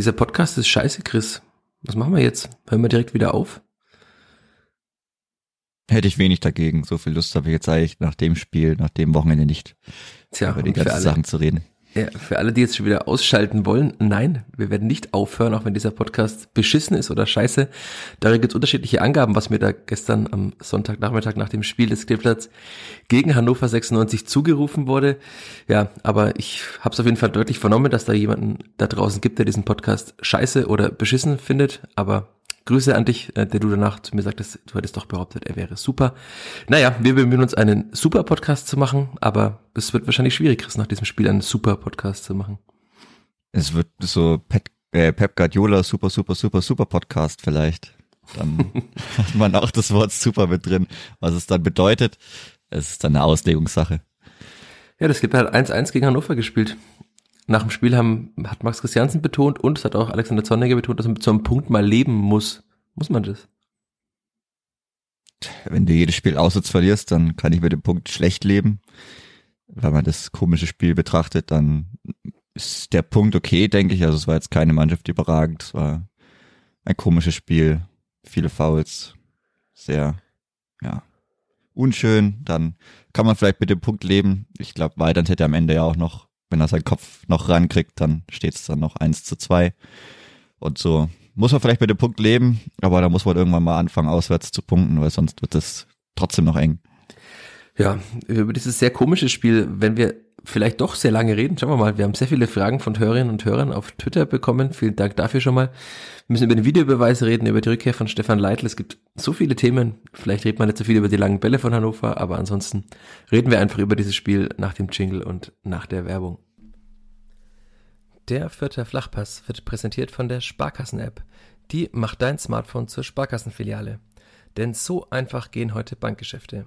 Dieser Podcast ist scheiße, Chris. Was machen wir jetzt? Hören wir direkt wieder auf? Hätte ich wenig dagegen. So viel Lust habe ich jetzt eigentlich nach dem Spiel, nach dem Wochenende nicht, Tja, über die ganzen Sachen zu reden. Ja, für alle, die jetzt schon wieder ausschalten wollen, nein, wir werden nicht aufhören, auch wenn dieser Podcast beschissen ist oder scheiße. Da gibt es unterschiedliche Angaben, was mir da gestern am Sonntagnachmittag nach dem Spiel des Kleeblatts gegen Hannover 96 zugerufen wurde. Ja, aber ich habe es auf jeden Fall deutlich vernommen, dass da jemanden da draußen gibt, der diesen Podcast scheiße oder beschissen findet. Aber Grüße an dich, äh, der du danach zu mir sagtest, du hättest doch behauptet, er wäre super. Naja, wir bemühen uns, einen super Podcast zu machen, aber es wird wahrscheinlich schwierig, Chris, nach diesem Spiel einen super Podcast zu machen. Es wird so Pep, äh, Pep Guardiola super, super, super, super Podcast vielleicht. Dann hat man auch das Wort super mit drin. Was es dann bedeutet, es ist dann eine Auslegungssache. Ja, das gibt halt 1-1 gegen Hannover gespielt. Nach dem Spiel haben, hat Max Christiansen betont und es hat auch Alexander Zorniger betont, dass man so einem Punkt mal leben muss. Muss man das? Wenn du jedes Spiel auswärts verlierst, dann kann ich mit dem Punkt schlecht leben. Wenn man das komische Spiel betrachtet, dann ist der Punkt okay, denke ich. Also es war jetzt keine Mannschaft überragend. Es war ein komisches Spiel. Viele Fouls. Sehr, ja, unschön. Dann kann man vielleicht mit dem Punkt leben. Ich glaube, Weidand hätte am Ende ja auch noch, wenn er seinen Kopf noch rankriegt, dann steht es dann noch eins zu zwei. Und so muss man vielleicht mit dem Punkt leben, aber da muss man irgendwann mal anfangen, auswärts zu punkten, weil sonst wird es trotzdem noch eng. Ja, über dieses sehr komische Spiel, wenn wir vielleicht doch sehr lange reden, schauen wir mal, wir haben sehr viele Fragen von Hörerinnen und Hörern auf Twitter bekommen, vielen Dank dafür schon mal. Wir müssen über den Videobeweis reden, über die Rückkehr von Stefan Leitl, es gibt so viele Themen, vielleicht redet man nicht so viel über die langen Bälle von Hannover, aber ansonsten reden wir einfach über dieses Spiel nach dem Jingle und nach der Werbung. Der vierte Flachpass wird präsentiert von der Sparkassen-App. Die macht dein Smartphone zur Sparkassenfiliale. Denn so einfach gehen heute Bankgeschäfte.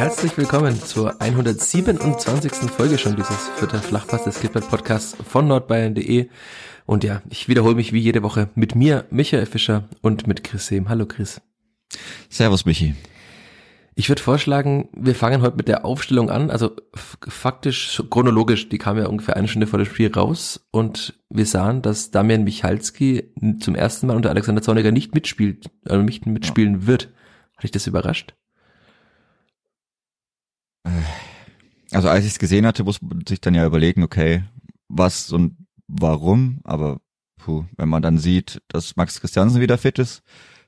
Herzlich willkommen zur 127. Folge schon dieses Vierter Flachpass des Kleeblatt Podcasts von nordbayern.de. Und ja, ich wiederhole mich wie jede Woche mit mir, Michael Fischer und mit Chris Sehm. Hallo Chris. Servus, Michi. Ich würde vorschlagen, wir fangen heute mit der Aufstellung an. Also faktisch, chronologisch, die kam ja ungefähr eine Stunde vor dem Spiel raus und wir sahen, dass Damian Michalski zum ersten Mal unter Alexander Zorniger nicht mitspielt, also nicht mitspielen wird. Hat dich das überrascht? Also als ich es gesehen hatte, muss man sich dann ja überlegen, okay, was und warum, aber puh, wenn man dann sieht, dass Max Christiansen wieder fit ist,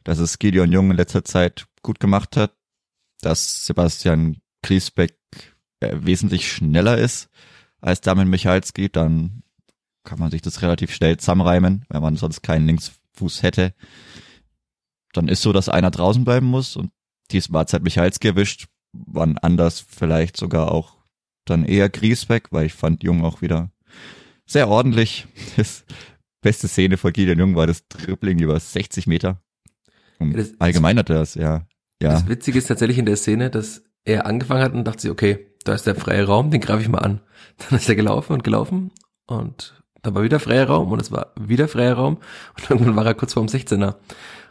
dass es Gideon Jung in letzter Zeit gut gemacht hat, dass Sebastian Griesbeck äh, wesentlich schneller ist als Damian Michalski, dann kann man sich das relativ schnell zusammenreimen, wenn man sonst keinen Linksfuß hätte. Dann ist so, dass einer draußen bleiben muss und diesmal hat halt Michalski erwischt, wann anders vielleicht sogar auch dann eher Griesbeck, weil ich fand Jung auch wieder sehr ordentlich. Das beste Szene von Gideon Jung war das Dribbling über 60 Meter. Und das- allgemein hat er das, ja. Ja, Das Witzige ist tatsächlich in der Szene, dass er angefangen hat und dachte sich, okay, da ist der freie Raum, den greife ich mal an. Dann ist er gelaufen und gelaufen und da war wieder freier Raum und es war wieder freier Raum und irgendwann war er kurz vorm 16er.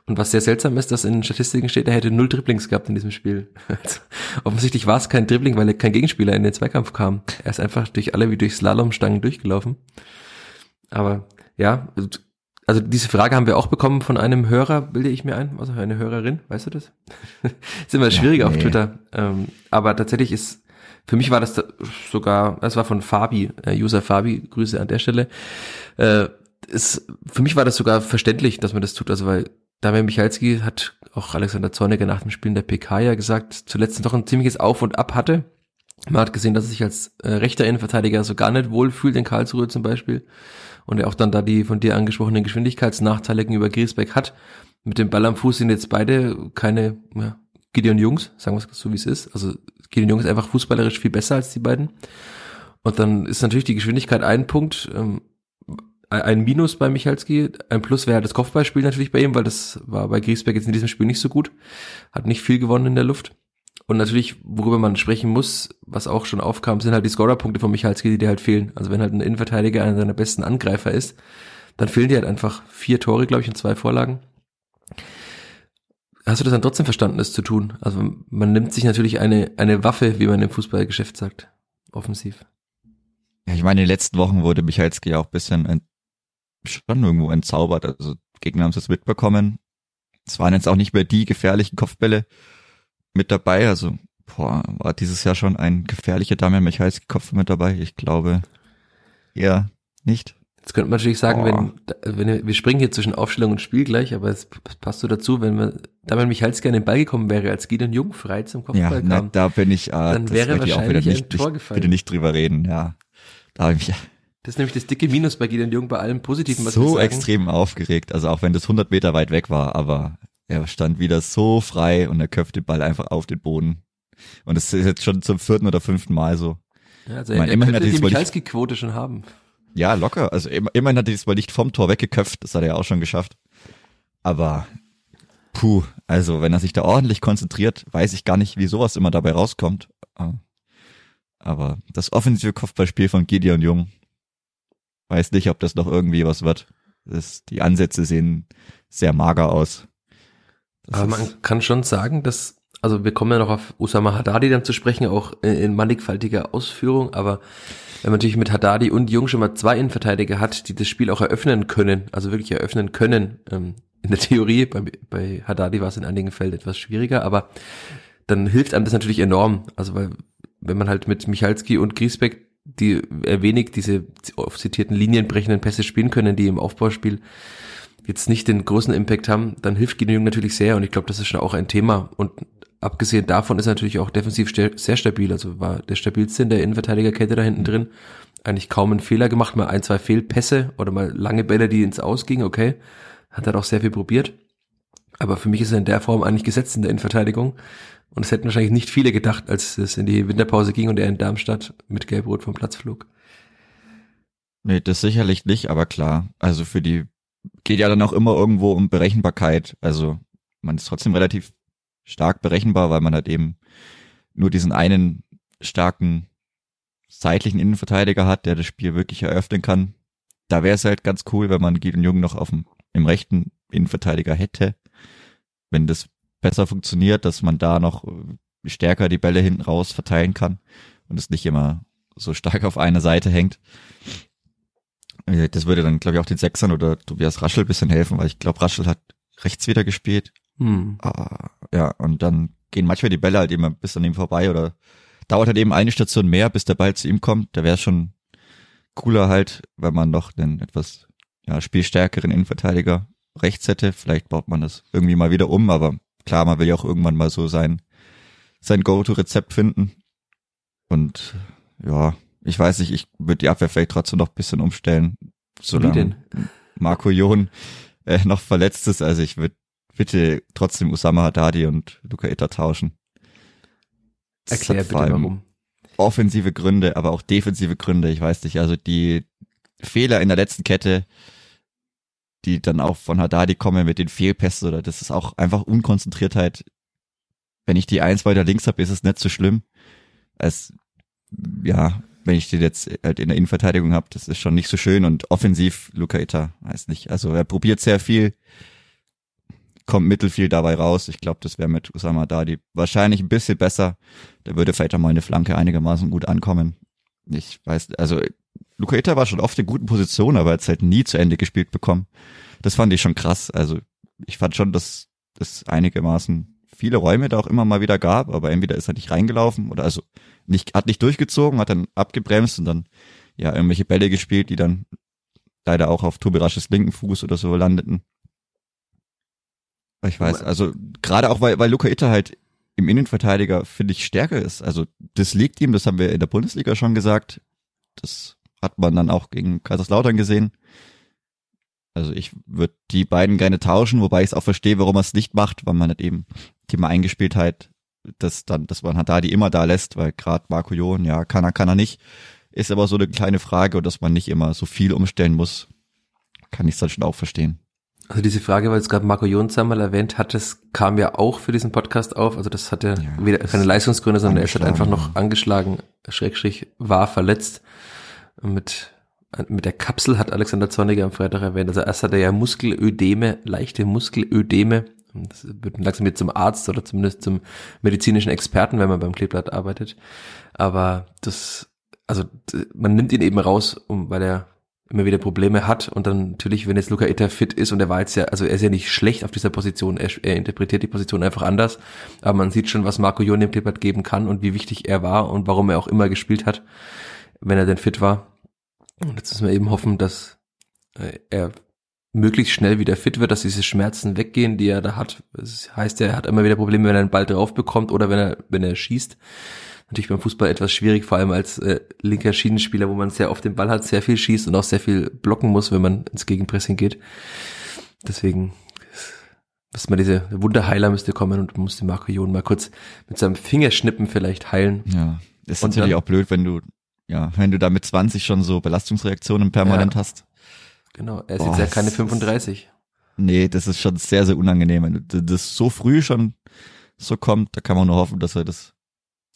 Und was sehr seltsam ist, dass in Statistiken steht, er hätte null Dribblings gehabt in diesem Spiel. Also, offensichtlich war es kein Dribbling, weil er kein Gegenspieler in den Zweikampf kam. Er ist einfach durch alle wie durch Slalomstangen durchgelaufen. Aber ja, also diese Frage haben wir auch bekommen von einem Hörer, bilde ich mir ein, also eine Hörerin, weißt du das? ist immer schwierig auf nee. Twitter. Ähm, aber tatsächlich ist, für mich war das da sogar, das war von Fabi, äh, User Fabi, Grüße an der Stelle. Äh, ist, für mich war das sogar verständlich, dass man das tut, also weil Damian Michalski hat auch Alexander Zorniger nach dem Spiel in der PK ja gesagt, zuletzt noch ein ziemliches Auf und Ab hatte. Man hat gesehen, dass er sich als äh, rechter Innenverteidiger so gar nicht wohlfühlt in Karlsruhe zum Beispiel. Und er auch dann da die von dir angesprochenen Geschwindigkeitsnachteile gegenüber Griesbeck hat. Mit dem Ball am Fuß sind jetzt beide keine ja, Gideon Jungs, sagen wir es so wie es ist. Also Gideon Jungs ist einfach fußballerisch viel besser als die beiden. Und dann ist natürlich die Geschwindigkeit ein Punkt. Ähm, ein Minus bei Michalski, ein Plus wäre das Kopfballspiel natürlich bei ihm, weil das war bei Griesbeck jetzt in diesem Spiel nicht so gut. Hat nicht viel gewonnen in der Luft. Und natürlich, worüber man sprechen muss, was auch schon aufkam, sind halt die Scorerpunkte von Michalski, die dir halt fehlen. Also wenn halt ein Innenverteidiger einer seiner besten Angreifer ist, dann fehlen dir halt einfach vier Tore, glaube ich, und zwei Vorlagen. Hast du das dann trotzdem verstanden, das zu tun? Also man nimmt sich natürlich eine, eine Waffe, wie man im Fußballgeschäft sagt, offensiv. Ja, ich meine, in den letzten Wochen wurde Michalski auch bisschen schon irgendwo entzaubert. Also Gegner haben es jetzt mitbekommen. Es waren jetzt auch nicht mehr die gefährlichen Kopfbälle mit dabei. Also boah, war dieses Jahr schon ein gefährlicher Damian Michalski Kopf mit dabei. Ich glaube eher nicht. Jetzt könnte man natürlich sagen, wenn, wenn wir springen hier zwischen Aufstellung und Spiel gleich, aber es passt so dazu, wenn man Damian Michalski an den Ball gekommen wäre, als Gideon Jung frei zum Kopfball ja, kam. Na, da bin ich, äh, dann wäre wahrscheinlich nicht, ein Tor gefallen. Bitte nicht drüber reden, ja. Da habe ich mich das ist nämlich das dicke Minus bei Gideon Jung bei allem Positiven, was so extrem aufgeregt. Also auch wenn das 100 Meter weit weg war, aber er stand wieder so frei und er köpft den Ball einfach auf den Boden. Und das ist jetzt schon zum vierten oder fünften Mal so. Ja, also er, er immerhin könnte die Michalski-Quote schon haben. Ja, locker. Also immerhin hat er diesmal nicht vom Tor weggeköpft. Das hat er ja auch schon geschafft. Aber puh, also wenn er sich da ordentlich konzentriert, weiß ich gar nicht, wie sowas immer dabei rauskommt. Aber das offensive Kopfballspiel von Gideon Jung, weiß nicht, ob das noch irgendwie was wird. Das, die Ansätze sehen sehr mager aus. Das Aber man kann schon sagen, dass, also wir kommen ja noch auf Usama Haddadi dann zu sprechen, auch in, mannigfaltiger Ausführung, aber wenn man natürlich mit Haddadi und Jung schon mal zwei Innenverteidiger hat, die das Spiel auch eröffnen können, also wirklich eröffnen können, ähm, in der Theorie, bei, bei Haddadi war es in einigen Fällen etwas schwieriger, aber dann hilft einem das natürlich enorm. Also weil, wenn man halt mit Michalski und Griesbeck die er wenig diese oft zitierten linienbrechenden Pässe spielen können, die im Aufbauspiel jetzt nicht den großen Impact haben, dann hilft Gideon natürlich sehr und ich glaube, das ist schon auch ein Thema. Und abgesehen davon ist er natürlich auch defensiv sehr stabil, also war der stabilste in der Innenverteidigerkette da hinten drin, eigentlich kaum einen Fehler gemacht, mal ein, zwei Fehlpässe oder mal lange Bälle, die ins Ausgingen, okay, hat er auch sehr viel probiert, aber für mich ist er in der Form eigentlich gesetzt in der Innenverteidigung und es hätten wahrscheinlich nicht viele gedacht, als es in die Winterpause ging und er in Darmstadt mit Gelbrot vom Platz flog. Nee, das sicherlich nicht, aber klar. Also für die geht ja dann auch immer irgendwo um Berechenbarkeit. Also man ist trotzdem relativ stark berechenbar, weil man halt eben nur diesen einen starken seitlichen Innenverteidiger hat, der das Spiel wirklich eröffnen kann. Da wäre es halt ganz cool, wenn man Gideon Jung noch auf dem, im rechten Innenverteidiger hätte. Wenn das besser funktioniert, dass man da noch stärker die Bälle hinten raus verteilen kann und es nicht immer so stark auf einer Seite hängt. Äh, das würde dann, glaube ich, auch den Sechsern oder Tobias Raschel bisschen helfen, weil ich glaube, Raschel hat rechts wieder gespielt. Hm. Ah, ja, und dann gehen manchmal die Bälle halt immer bis an ihm vorbei oder dauert halt eben eine Station mehr, bis der Ball zu ihm kommt. Da wäre schon cooler halt, wenn man noch einen etwas ja, spielstärkeren Innenverteidiger rechts hätte. Vielleicht baut man das irgendwie mal wieder um, aber klar, man will ja auch irgendwann mal so sein, sein Go-To-Rezept finden. Und ja, ich weiß nicht, ich würde die Abwehr vielleicht trotzdem noch ein bisschen umstellen, solange Marco Jon äh, noch verletzt ist. Also ich würde bitte trotzdem Usama Haddadi und Luca Itta tauschen. Das Erklär bitte warum. Offensive Gründe, aber auch defensive Gründe. Ich weiß nicht, also die Fehler in der letzten Kette, die dann auch von Haddadi kommen mit den Fehlpässen oder das ist auch einfach Unkonzentriertheit. Wenn ich die eins weiter links habe, ist es nicht so schlimm. Es, ja, wenn ich den jetzt halt in der Innenverteidigung habe, das ist schon nicht so schön und offensiv Luca Ita, weiß nicht. Also er probiert sehr viel, kommt mittelfiel dabei raus. Ich glaube, das wäre mit Usama Dadi wahrscheinlich ein bisschen besser. Da würde vielleicht auch mal eine Flanke einigermaßen gut ankommen. Ich weiß, also Luca Ita war schon oft in guten Positionen, aber er hat halt nie zu Ende gespielt bekommen. Das fand ich schon krass. Also ich fand schon, dass das einigermaßen viele Räume da auch immer mal wieder gab, aber entweder ist er nicht reingelaufen oder also nicht, hat nicht durchgezogen, hat dann abgebremst und dann ja irgendwelche Bälle gespielt, die dann leider auch auf Tobi Rasches linken Fuß oder so landeten. Ich weiß, also gerade auch weil, weil Luca Itter halt im Innenverteidiger, finde ich, stärker ist. Also das liegt ihm, das haben wir in der Bundesliga schon gesagt. Das hat man dann auch gegen Kaiserslautern gesehen. Also ich würde die beiden gerne tauschen, wobei ich es auch verstehe, warum er es nicht macht, weil man halt eben Thema Eingespieltheit, dass dann, dass man Haddadi immer da lässt, weil gerade Marco Jon, ja, kann er, kann er nicht. Ist aber so eine kleine Frage und dass man nicht immer so viel umstellen muss. kann ich es dann schon auch verstehen. Also diese Frage, weil es gerade Marco Jons einmal erwähnt hat, das kam ja auch für diesen Podcast auf. Also das hatte ja, weder keine Leistungsgründe, sondern er ist halt einfach noch angeschlagen, Schrägstrich, war verletzt. Mit, mit der Kapsel hat Alexander Zorniger am Freitag erwähnt. Also erst hat er ja Muskelödeme, leichte Muskelödeme. Das wird langsam jetzt zum Arzt oder zumindest zum medizinischen Experten, wenn man beim Kleeblatt arbeitet. Aber das, also man nimmt ihn eben raus, um, weil er immer wieder Probleme hat und dann natürlich, wenn jetzt Luca Itter fit ist und er war jetzt ja, also er ist ja nicht schlecht auf dieser Position, er, er interpretiert die Position einfach anders, aber man sieht schon, was Marco Jon dem Klippert geben kann und wie wichtig er war und warum er auch immer gespielt hat, wenn er denn fit war. Und jetzt müssen wir eben hoffen, dass äh, er möglichst schnell wieder fit wird, dass diese Schmerzen weggehen, die er da hat. Das heißt, er hat immer wieder Probleme, wenn er einen Ball drauf bekommt oder wenn er, wenn er schießt natürlich beim Fußball etwas schwierig, vor allem als äh, linker Schienenspieler, wo man sehr oft den Ball hat, sehr viel schießt und auch sehr viel blocken muss, wenn man ins Gegenpressing geht. Deswegen müsste man diese Wunderheiler müsste kommen und musste Marco Jon mal kurz mit seinem Fingerschnippen vielleicht heilen. Ja, ist und natürlich dann, auch blöd, wenn du ja, wenn du da mit 20 schon so Belastungsreaktionen permanent ja, hast. Genau, er ist Boah, jetzt ja keine 35. Nee, das ist schon sehr, sehr unangenehm. Wenn das so früh schon so kommt, da kann man nur hoffen, dass er das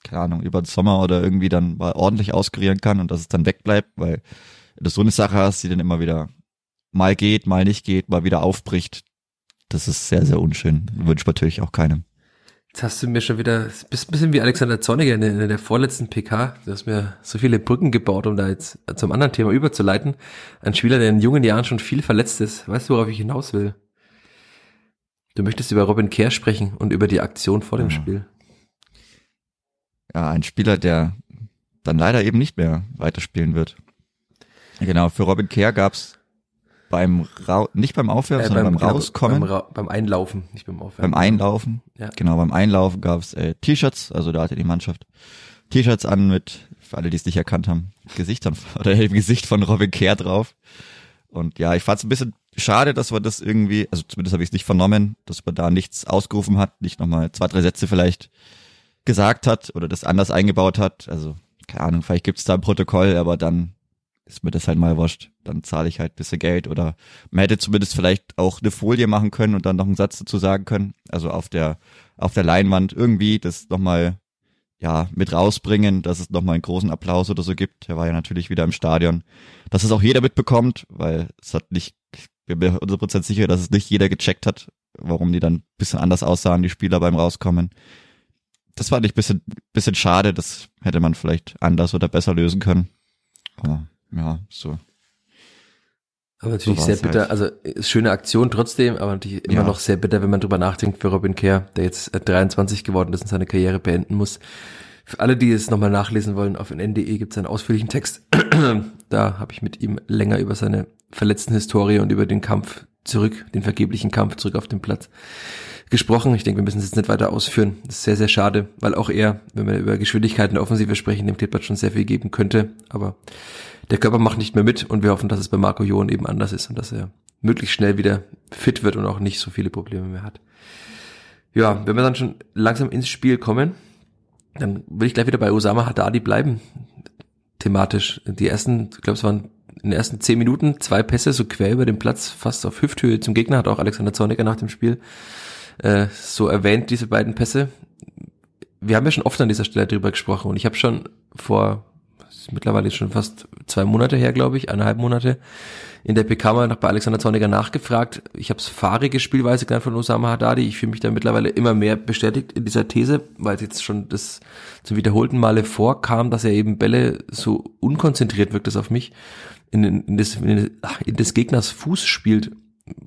keine Ahnung, über den Sommer oder irgendwie dann mal ordentlich auskurieren kann und dass es dann wegbleibt, weil du so eine Sache hast, die dann immer wieder mal geht, mal nicht geht, mal wieder aufbricht. Das ist sehr, sehr unschön. Wünscht natürlich auch keinem. Jetzt hast du mir schon wieder, bist ein bisschen wie Alexander Zorniger in der, in der vorletzten PK. Du hast mir so viele Brücken gebaut, um da jetzt zum anderen Thema überzuleiten. Ein Spieler, der in jungen Jahren schon viel verletzt ist. Weißt du, worauf ich hinaus will? Du möchtest über Robin Kerr sprechen und über die Aktion vor dem ja. Spiel ja, ein Spieler, der dann leider eben nicht mehr weiterspielen wird. Genau, für Robin Kerr gab's beim Ra nicht beim Aufwärmen, äh, sondern beim, beim Rauskommen. Beim, Ra beim, Einlaufen, nicht beim Aufwärmen. Beim Einlaufen. Ja. Genau, beim Einlaufen gab's äh, T-Shirts, also da hatte die Mannschaft T-Shirts an mit, für alle, die es nicht erkannt haben, Gesichtern oder dem Gesicht von Robin Kerr drauf. Und ja, ich fand's ein bisschen schade, dass wir das irgendwie, also zumindest habe ich es nicht vernommen, dass man da nichts ausgerufen hat, nicht nochmal zwei, drei Sätze vielleicht gesagt hat oder das anders eingebaut hat. Also, keine Ahnung, vielleicht gibt's da ein Protokoll, aber dann ist mir das halt mal wurscht. Dann zahle ich halt bisschen Geld oder man hätte zumindest vielleicht auch eine Folie machen können und dann noch einen Satz dazu sagen können. Also auf der, auf der Leinwand irgendwie das nochmal, ja, mit rausbringen, dass es nochmal einen großen Applaus oder so gibt. Er war ja natürlich wieder im Stadion. Dass es auch jeder mitbekommt, weil es hat nicht, ich bin mir 100% sicher, dass es nicht jeder gecheckt hat, warum die dann bisschen anders aussahen, die Spieler beim Rauskommen das fand ich bisschen, bisschen schade. Das hätte man vielleicht anders oder besser lösen können. Aber ja, so. Aber natürlich so sehr bitter, halt. also schöne Aktion trotzdem, aber natürlich immer ja. noch sehr bitter, wenn man drüber nachdenkt für Robin Kerr, der jetzt 23 geworden ist und seine Karriere beenden muss. Für alle, die es nochmal nachlesen wollen, auf nn.de gibt es einen ausführlichen Text. da habe ich mit ihm länger über seine verletzten Historie und über den Kampf zurück, den vergeblichen Kampf zurück auf den Platz gesprochen. Ich denke, wir müssen es jetzt nicht weiter ausführen. Das ist sehr, sehr schade, weil auch er, wenn wir über Geschwindigkeiten der Offensive sprechen, dem Klippert schon sehr viel geben könnte. Aber der Körper macht nicht mehr mit und wir hoffen, dass es bei Marco Jon eben anders ist und dass er möglichst schnell wieder fit wird und auch nicht so viele Probleme mehr hat. Ja, wenn wir dann schon langsam ins Spiel kommen, dann will ich gleich wieder bei Osama Haddadi bleiben. Thematisch. Die ersten, ich glaube, es waren in den ersten zehn Minuten zwei Pässe so quer über den Platz, fast auf Hüfthöhe zum Gegner, hat auch Alexander Zorniger nach dem Spiel äh, so erwähnt, diese beiden Pässe. Wir haben ja schon oft an dieser Stelle drüber gesprochen und ich habe schon vor, mittlerweile schon fast zwei Monate her, glaube ich, eineinhalb Monate, in der PK mal noch bei Alexander Zorniger nachgefragt. Ich habe es fahrige Spielweise genannt von Osama Haddadi. Ich fühle mich da mittlerweile immer mehr bestätigt in dieser These, weil es jetzt schon das zum wiederholten Male vorkam, dass er eben Bälle so unkonzentriert wirkt das auf mich in, in, das, in, in des Gegners Fuß spielt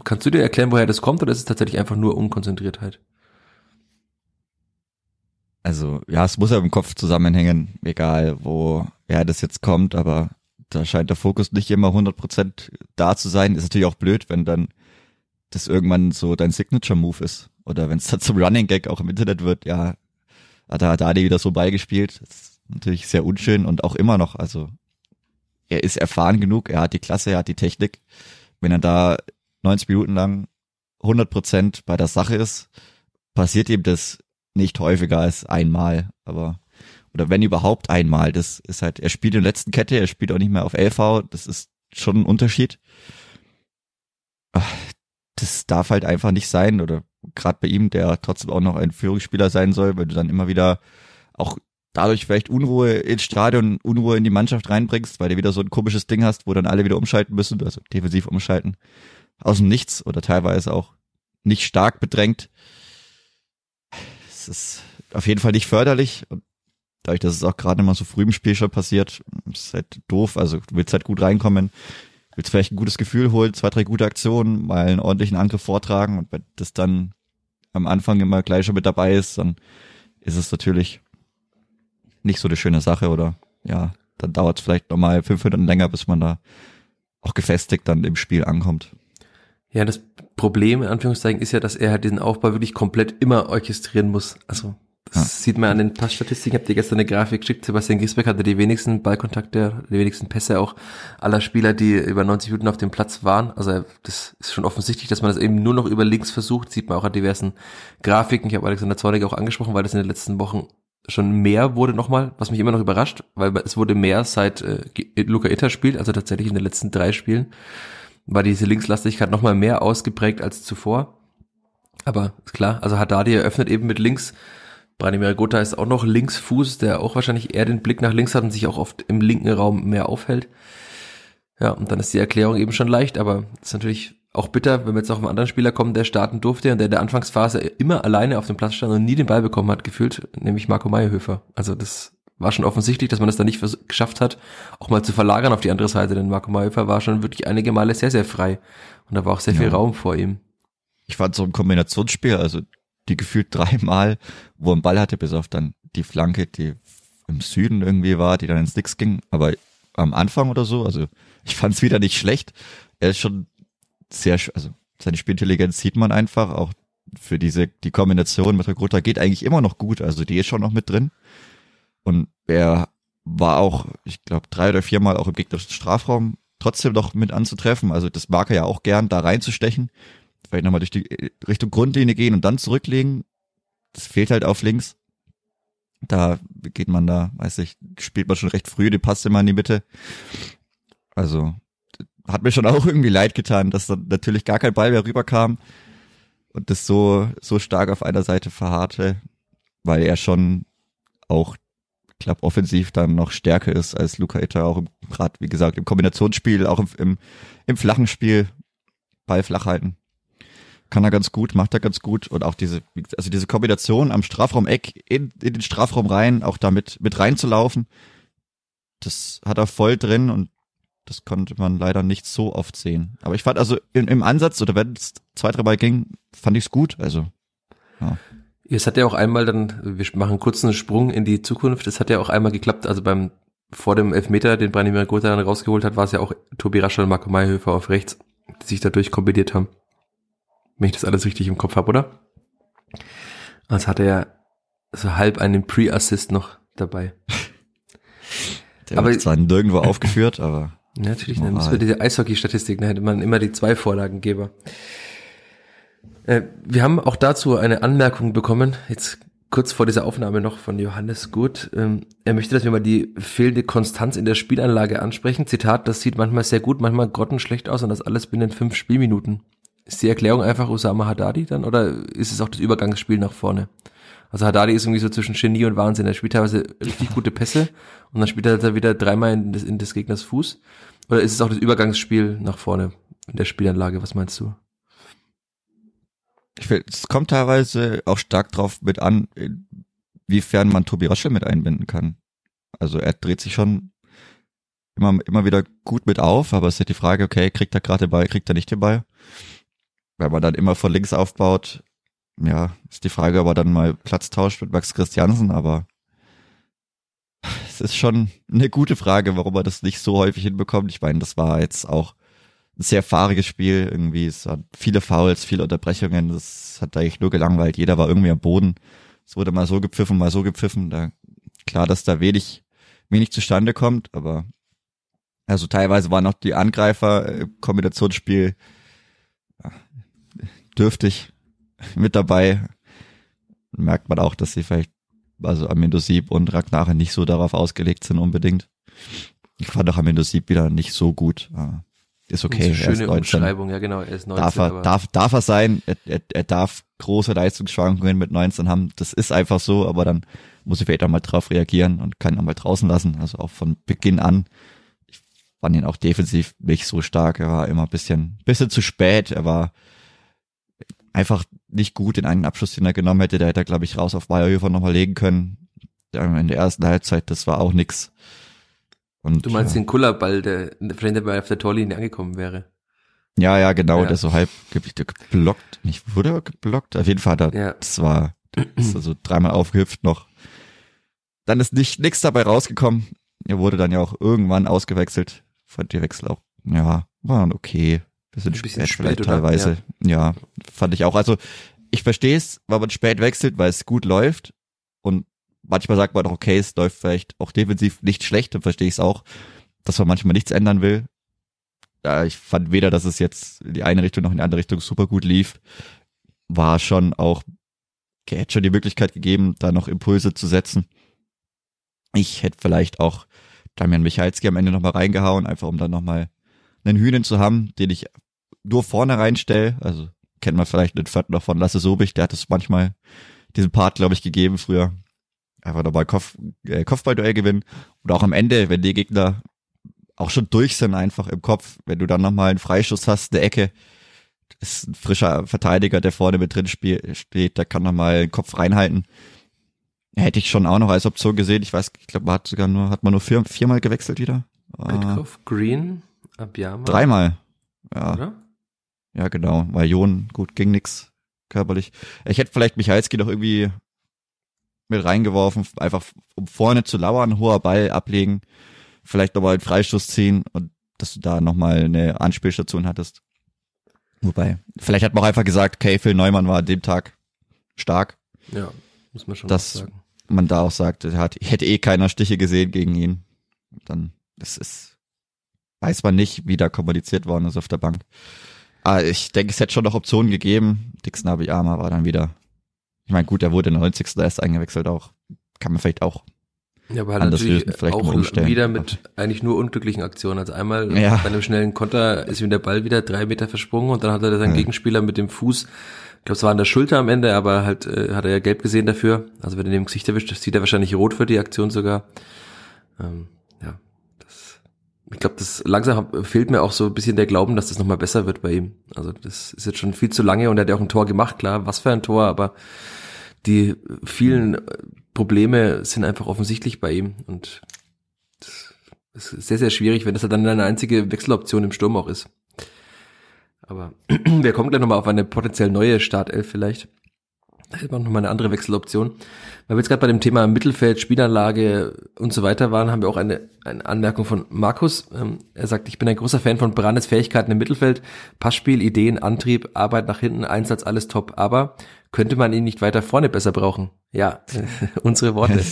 Kannst du dir erklären, woher das kommt oder ist es tatsächlich einfach nur Unkonzentriertheit? Also, ja, es muss ja im Kopf zusammenhängen, egal woher das jetzt kommt, aber da scheint der Fokus nicht immer 100% da zu sein. Ist natürlich auch blöd, wenn dann das irgendwann so dein Signature-Move ist. Oder wenn es dann zum Running Gag auch im Internet wird, ja, hat er Adi wieder so beigespielt. Das ist natürlich sehr unschön und auch immer noch, also er ist erfahren genug, er hat die Klasse, er hat die Technik. Wenn er da 90 Minuten lang 100 Prozent bei der Sache ist, passiert ihm das nicht häufiger als einmal, aber oder wenn überhaupt einmal. Das ist halt, er spielt in der letzten Kette, er spielt auch nicht mehr auf LV, das ist schon ein Unterschied. das darf halt einfach nicht sein oder gerade bei ihm, der trotzdem auch noch ein Führungsspieler sein soll, weil du dann immer wieder auch dadurch vielleicht Unruhe ins Stadion, Unruhe in die Mannschaft reinbringst, weil du wieder so ein komisches Ding hast, wo dann alle wieder umschalten müssen, also defensiv umschalten, aus dem Nichts oder teilweise auch nicht stark bedrängt. Es ist auf jeden Fall nicht förderlich und dadurch, dass es auch gerade immer so früh im Spiel schon passiert, ist halt doof. Also du willst halt gut reinkommen, willst vielleicht ein gutes Gefühl holen, zwei, drei gute Aktionen, mal einen ordentlichen Angriff vortragen und wenn das dann am Anfang immer gleich schon mit dabei ist, dann ist es natürlich nicht so eine schöne Sache oder ja, dann dauert es vielleicht nochmal fünf Minuten länger, bis man da auch gefestigt dann im Spiel ankommt. Ja, das Problem in Anführungszeichen ist ja, dass er halt diesen Aufbau wirklich komplett immer orchestrieren muss. Also das ja. sieht man an den Passstatistiken. Ich habe dir gestern eine Grafik geschickt. Sebastian Giesbeck hatte die wenigsten Ballkontakte, die wenigsten Pässe auch aller Spieler, die über 90 Minuten auf dem Platz waren. Also das ist schon offensichtlich, dass man das eben nur noch über links versucht. Sieht man auch an diversen Grafiken. Ich habe Alexander Zornig auch angesprochen, weil das in den letzten Wochen schon mehr wurde nochmal, was mich immer noch überrascht, weil es wurde mehr seit äh, Luca Itter spielt, also tatsächlich in den letzten drei Spielen, war diese Linkslastigkeit nochmal mehr ausgeprägt als zuvor. Aber ist klar, also Haddadi eröffnet eben mit links. Branimir Gotha ist auch noch Linksfuß, der auch wahrscheinlich eher den Blick nach links hat und sich auch oft im linken Raum mehr aufhält. Ja, und dann ist die Erklärung eben schon leicht, aber ist natürlich auch bitter, wenn wir jetzt auf einen anderen Spieler kommen, der starten durfte und der in der Anfangsphase immer alleine auf dem Platz stand und nie den Ball bekommen hat, gefühlt, nämlich Marco Meyerhöfer. Also das war schon offensichtlich, dass man es da nicht geschafft hat, auch mal zu verlagern auf die andere Seite, denn Marco Meyerhöfer war schon wirklich einige Male sehr, sehr frei und da war auch sehr ja. viel Raum vor ihm. Ich fand so ein Kombinationsspiel, also die gefühlt dreimal, wo er einen Ball hatte, bis auf dann die Flanke, die im Süden irgendwie war, die dann ins Nix ging, aber am Anfang oder so, also ich fand es wieder nicht schlecht. Er ist schon sehr, also seine Spielintelligenz sieht man einfach, auch für diese, die Kombination mit Rekrutta geht eigentlich immer noch gut, also die ist schon noch mit drin. Und er war auch, ich glaube, drei oder viermal auch im gegnerischen Strafraum trotzdem noch mit anzutreffen. Also das mag er ja auch gern, da reinzustechen. Vielleicht nochmal durch die äh, Richtung Grundlinie gehen und dann zurücklegen. Das fehlt halt auf links. Da geht man da, weiß ich, spielt man schon recht früh, die passt immer in die Mitte. Also hat mir schon auch irgendwie leid getan, dass dann natürlich gar kein Ball mehr rüberkam und das so, so stark auf einer Seite verharrte, weil er schon auch, glaube, offensiv dann noch stärker ist als Luca Itta, auch gerade, wie gesagt, im Kombinationsspiel, auch im, im, im flachen Spiel, Ball flach halten. Kann er ganz gut, macht er ganz gut und auch diese, also diese Kombination am Strafraum-Eck in, in den Strafraum rein, auch damit mit reinzulaufen, das hat er voll drin und das konnte man leider nicht so oft sehen. Aber ich fand also im, im Ansatz oder wenn es zwei, drei Mal ging, fand ich es gut. Also ja. Es hat ja auch einmal dann, wir machen kurz einen Sprung in die Zukunft. Es hat ja auch einmal geklappt, also beim vor dem Elfmeter, den Branimir Gotha dann rausgeholt hat, war es ja auch Tobi Raschel und Marco Mayhöfer auf rechts, die sich dadurch kombiniert haben. Wenn ich das alles richtig im Kopf habe, oder? Als hatte er so halb einen Pre-Assist noch dabei. Der aber, wird zwar nirgendwo aufgeführt, aber ja, natürlich, dann müssen wir diese Eishockey-Statistik, da hätte man immer die zwei Vorlagengeber. Äh, wir haben auch dazu eine Anmerkung bekommen, jetzt kurz vor dieser Aufnahme noch von Johannes Gut. Ähm, er möchte, dass wir mal die fehlende Konstanz in der Spielanlage ansprechen. Zitat, das sieht manchmal sehr gut, manchmal grottenschlecht aus und das alles binnen fünf Spielminuten. Ist die Erklärung einfach Osama Haddadi dann oder ist es auch das Übergangsspiel nach vorne? Also Haddadi ist irgendwie so zwischen Genie und Wahnsinn. Er spielt teilweise richtig gute Pässe und dann spielt er da wieder dreimal in des, in des Gegners Fuß. Oder ist es auch das Übergangsspiel nach vorne in der Spielanlage? Was meinst du? Ich finde, es kommt teilweise auch stark drauf mit an, wiefern man Tobi Raschel mit einbinden kann. Also er dreht sich schon immer, immer wieder gut mit auf, aber es ist ja die Frage, okay, kriegt er gerade den Ball, kriegt er nicht den Ball? Wenn man dann immer von links aufbaut, ja, ist die Frage, ob er dann mal Platz tauscht mit Max Christiansen, aber es ist schon eine gute Frage, warum er das nicht so häufig hinbekommt. Ich meine, das war jetzt auch ein sehr fahriges Spiel irgendwie. Es hat viele Fouls, viele Unterbrechungen. Das hat eigentlich nur gelangweilt. Jeder war irgendwie am Boden. Es wurde mal so gepfiffen, mal so gepfiffen. Da, klar, dass da wenig, wenig zustande kommt, aber also teilweise waren auch die Angreifer äh, Kombinationsspiel ja, dürftig mit dabei. Merkt man auch, dass sie vielleicht also Amendo Sieb und Ragnare nicht so darauf ausgelegt sind unbedingt. Ich fand auch Amendo Sieb wieder nicht so gut. ist okay. Schöne er ist 19. Umschreibung, ja genau, er ist 19. darf er, darf, darf er sein, er, er, er darf große Leistungsschwankungen mit 19 haben, das ist einfach so, aber dann muss ich vielleicht auch mal drauf reagieren und kann ihn auch mal draußen lassen, also auch von Beginn an. Ich fand ihn auch defensiv nicht so stark, er war immer ein bisschen, bisschen zu spät, er war einfach nicht gut den einen Abschluss, den er genommen hätte, der hätte er, glaube ich, raus auf Bayerhöfer nochmal legen können. In der ersten Halbzeit, das war auch nix. Und, du meinst ja. den Kullerball, der bei auf der Torlinie angekommen wäre? Ja, ja, genau, ja. der so halb geblockt, nicht wurde er geblockt, auf jeden Fall hat er, ja. das war, ist also dreimal aufgehüpft noch. Dann ist nicht nichts dabei rausgekommen. Er wurde dann ja auch irgendwann ausgewechselt. Fand die Wechsel auch, ja, waren okay. Bisschen, Ein bisschen spät, spät vielleicht teilweise. Ja. ja, fand ich auch. Also ich verstehe es, weil man spät wechselt, weil es gut läuft. Und manchmal sagt man doch, okay, es läuft vielleicht auch defensiv nicht schlecht, dann verstehe ich es auch, dass man manchmal nichts ändern will. Ja, ich fand weder, dass es jetzt in die eine Richtung noch in die andere Richtung super gut lief. War schon auch, hätte schon die Möglichkeit gegeben, da noch Impulse zu setzen. Ich hätte vielleicht auch Damian Michalski am Ende nochmal reingehauen, einfach um dann nochmal einen Hühnen zu haben, den ich nur vorne reinstelle. Also kennt man vielleicht den Viertel noch von Lasse Sobich, der hat es manchmal diesen Part, glaube ich, gegeben früher einfach nochmal Kopf, äh, Kopfballduell gewinnen. Und auch am Ende, wenn die Gegner auch schon durch sind, einfach im Kopf, wenn du dann nochmal einen Freischuss hast, eine Ecke, ist ein frischer Verteidiger, der vorne mit drin spiel, steht, der kann nochmal den Kopf reinhalten. Hätte ich schon auch noch als Option gesehen. Ich weiß, ich glaube, man hat sogar nur, hat man nur vier, viermal gewechselt wieder. Petkov, Green, Abiyama. Dreimal. Ja. Oder? Ja, genau. Weil Jon, gut, ging nix körperlich. Ich hätte vielleicht Michalski noch irgendwie mit reingeworfen, einfach um vorne zu lauern, hoher Ball ablegen, vielleicht nochmal einen Freistoß ziehen und dass du da nochmal eine Anspielstation hattest. Wobei, vielleicht hat man auch einfach gesagt, okay, Phil Neumann war an dem Tag stark. Ja, muss man schon dass sagen. man da auch sagt, er hat, ich hätte eh keiner Stiche gesehen gegen ihn. Dann, das ist, weiß man nicht, wie da kommuniziert worden ist auf der Bank. Aber ich denke, es hätte schon noch Optionen gegeben. Dixon Abiyama war dann wieder ich meine, gut, er wurde in der 90. erst eingewechselt auch. Kann man vielleicht auch ja, aber halt anders natürlich lösen, vielleicht auch wieder mit eigentlich nur unglücklichen Aktionen. Also einmal ja. bei einem schnellen Konter ist ihm der Ball wieder drei Meter versprungen und dann hat er seinen ja. Gegenspieler mit dem Fuß, ich glaube, es war an der Schulter am Ende, aber halt äh, hat er ja gelb gesehen dafür. Also wenn er dem Gesicht erwischt, sieht er wahrscheinlich rot für die Aktion sogar. Ähm, ich glaube, das langsam fehlt mir auch so ein bisschen der Glauben, dass das nochmal besser wird bei ihm. Also das ist jetzt schon viel zu lange und er hat ja auch ein Tor gemacht, klar, was für ein Tor, aber die vielen Probleme sind einfach offensichtlich bei ihm und das ist sehr, sehr schwierig, wenn das dann eine einzige Wechseloption im Sturm auch ist. Aber wir kommen gleich nochmal auf eine potenziell neue Startelf vielleicht. Da hätte man nochmal eine andere Wechseloption. Weil wir jetzt gerade bei dem Thema Mittelfeld, Spielanlage und so weiter waren, haben wir auch eine, eine Anmerkung von Markus. Ähm, er sagt, ich bin ein großer Fan von Brandes Fähigkeiten im Mittelfeld. Passspiel, Ideen, Antrieb, Arbeit nach hinten, Einsatz, alles top. Aber könnte man ihn nicht weiter vorne besser brauchen? Ja, unsere Worte.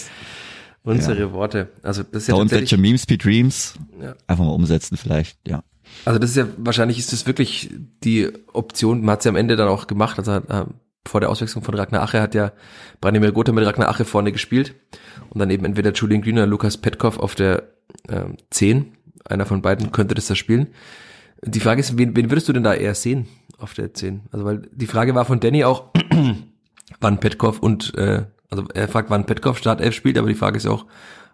unsere ja. Worte. Also das ist ja Don't let your memes be dreams. Ja. Einfach mal umsetzen vielleicht, ja. Also das ist ja, wahrscheinlich ist das wirklich die Option, man hat sie am Ende dann auch gemacht, also äh, vor der Auswechslung von Ragnar Ache hat ja Branimir Gotha mit Ragnar Ache vorne gespielt und dann eben entweder Julian Green oder Lukas Petkov auf der äh, 10. Einer von beiden könnte das da spielen. Die Frage ist, wen, wen würdest du denn da eher sehen auf der 10? Also weil die Frage war von Danny auch, wann Petkov und äh, also er fragt, wann Petkov Startelf spielt, aber die Frage ist auch,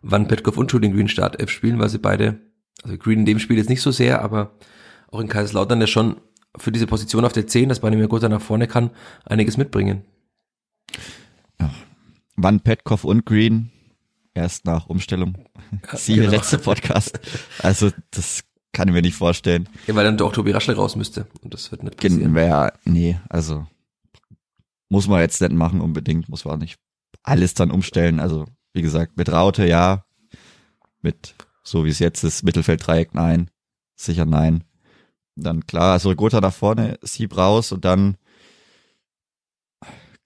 wann Petkov und Julian Green Startelf spielen, weil sie beide, also Green in dem Spiel jetzt nicht so sehr, aber auch in Kaiserslautern der schon für diese Position auf der 10, dass Branimir Gotha nach vorne kann, einiges mitbringen. Ja. Wann Petkov und Green erst nach Umstellung. Ja, Siehe genau. letzte Podcast. Also das kann ich mir nicht vorstellen. Ja, weil dann doch Tobi Raschel raus müsste. Und das wird nicht passieren. Wär, nee, also muss man jetzt nicht machen unbedingt, muss man nicht alles dann umstellen. Also, wie gesagt, mit Raute ja, mit so wie es jetzt ist, Mittelfelddreieck nein, sicher nein. Dann klar, also Gotha nach vorne, Sieb raus und dann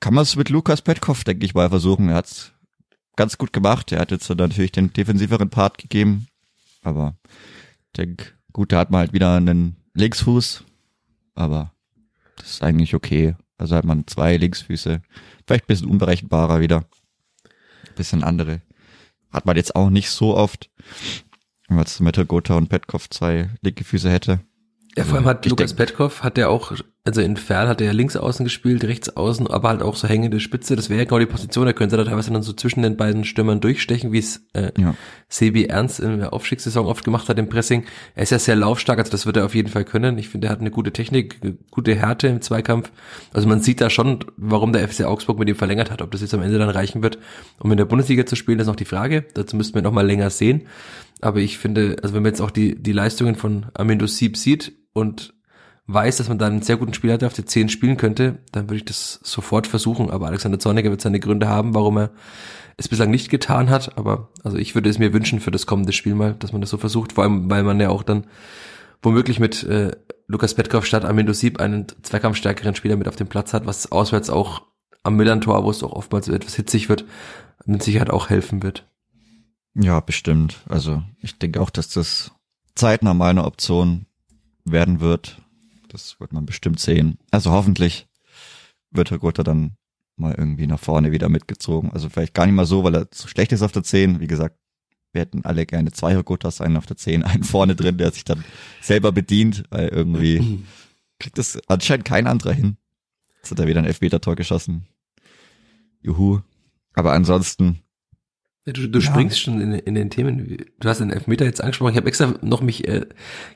kann man es mit Lukas Petkov, denke ich mal, versuchen. Er hat's ganz gut gemacht. Er hat jetzt natürlich den defensiveren Part gegeben, aber ich denke, gut, da hat man halt wieder einen Linksfuß, aber das ist eigentlich okay. Also hat man zwei Linksfüße, vielleicht ein bisschen unberechenbarer wieder, ein bisschen andere. Hat man jetzt auch nicht so oft, wenn man jetzt mit Gotha und Petkov zwei linke Füße hätte. Ja, vor allem hat Ich Lukas denk- Petkov, hat der auch, also in Fern hat er ja links außen gespielt, rechts außen, aber halt auch so hängende Spitze. Das wäre ja genau die Position, da könnte er da teilweise dann so zwischen den beiden Stürmern durchstechen, wie es äh, Ja. Sebi Ernst in der Aufstiegssaison oft gemacht hat im Pressing. Er ist ja sehr laufstark, also das wird er auf jeden Fall können. Ich finde, er hat eine gute Technik, eine gute Härte im Zweikampf. Also man sieht da schon, warum der FC Augsburg mit ihm verlängert hat. Ob das jetzt am Ende dann reichen wird, um in der Bundesliga zu spielen, ist noch die Frage. Dazu müssten wir noch mal länger sehen. Aber ich finde, also wenn man jetzt auch die, die Leistungen von Amindo Sieb sieht und weiß, dass man da einen sehr guten Spieler hat, der auf der 10 spielen könnte, dann würde ich das sofort versuchen. Aber Alexander Zorniger wird seine Gründe haben, warum er es bislang nicht getan hat. Aber also ich würde es mir wünschen für das kommende Spiel mal, dass man das so versucht. Vor allem, weil man ja auch dann womöglich mit äh, Lukas Petkov statt Amindo Sieb einen zweikampfstärkeren Spieler mit auf dem Platz hat, was auswärts auch am Millantor, wo es auch oftmals etwas hitzig wird, mit Sicherheit auch helfen wird. Ja, bestimmt. Also ich denke auch, dass das zeitnah mal eine Option werden wird. Das wird man bestimmt sehen. Also hoffentlich wird Herr Gutter dann mal irgendwie nach vorne wieder mitgezogen. Also vielleicht gar nicht mal so, weil er so schlecht ist auf der 10. Wie gesagt, wir hätten alle gerne zwei Herr Gutters, einen auf der 10, einen vorne drin, der sich dann selber bedient, weil irgendwie kriegt das anscheinend kein anderer hin. Jetzt hat er wieder ein Elfmeter-Tor geschossen. Juhu. Aber ansonsten, Du, du Ja. springst schon in, in den Themen. Du hast den Elfmeter jetzt angesprochen. Ich habe extra noch mich, äh,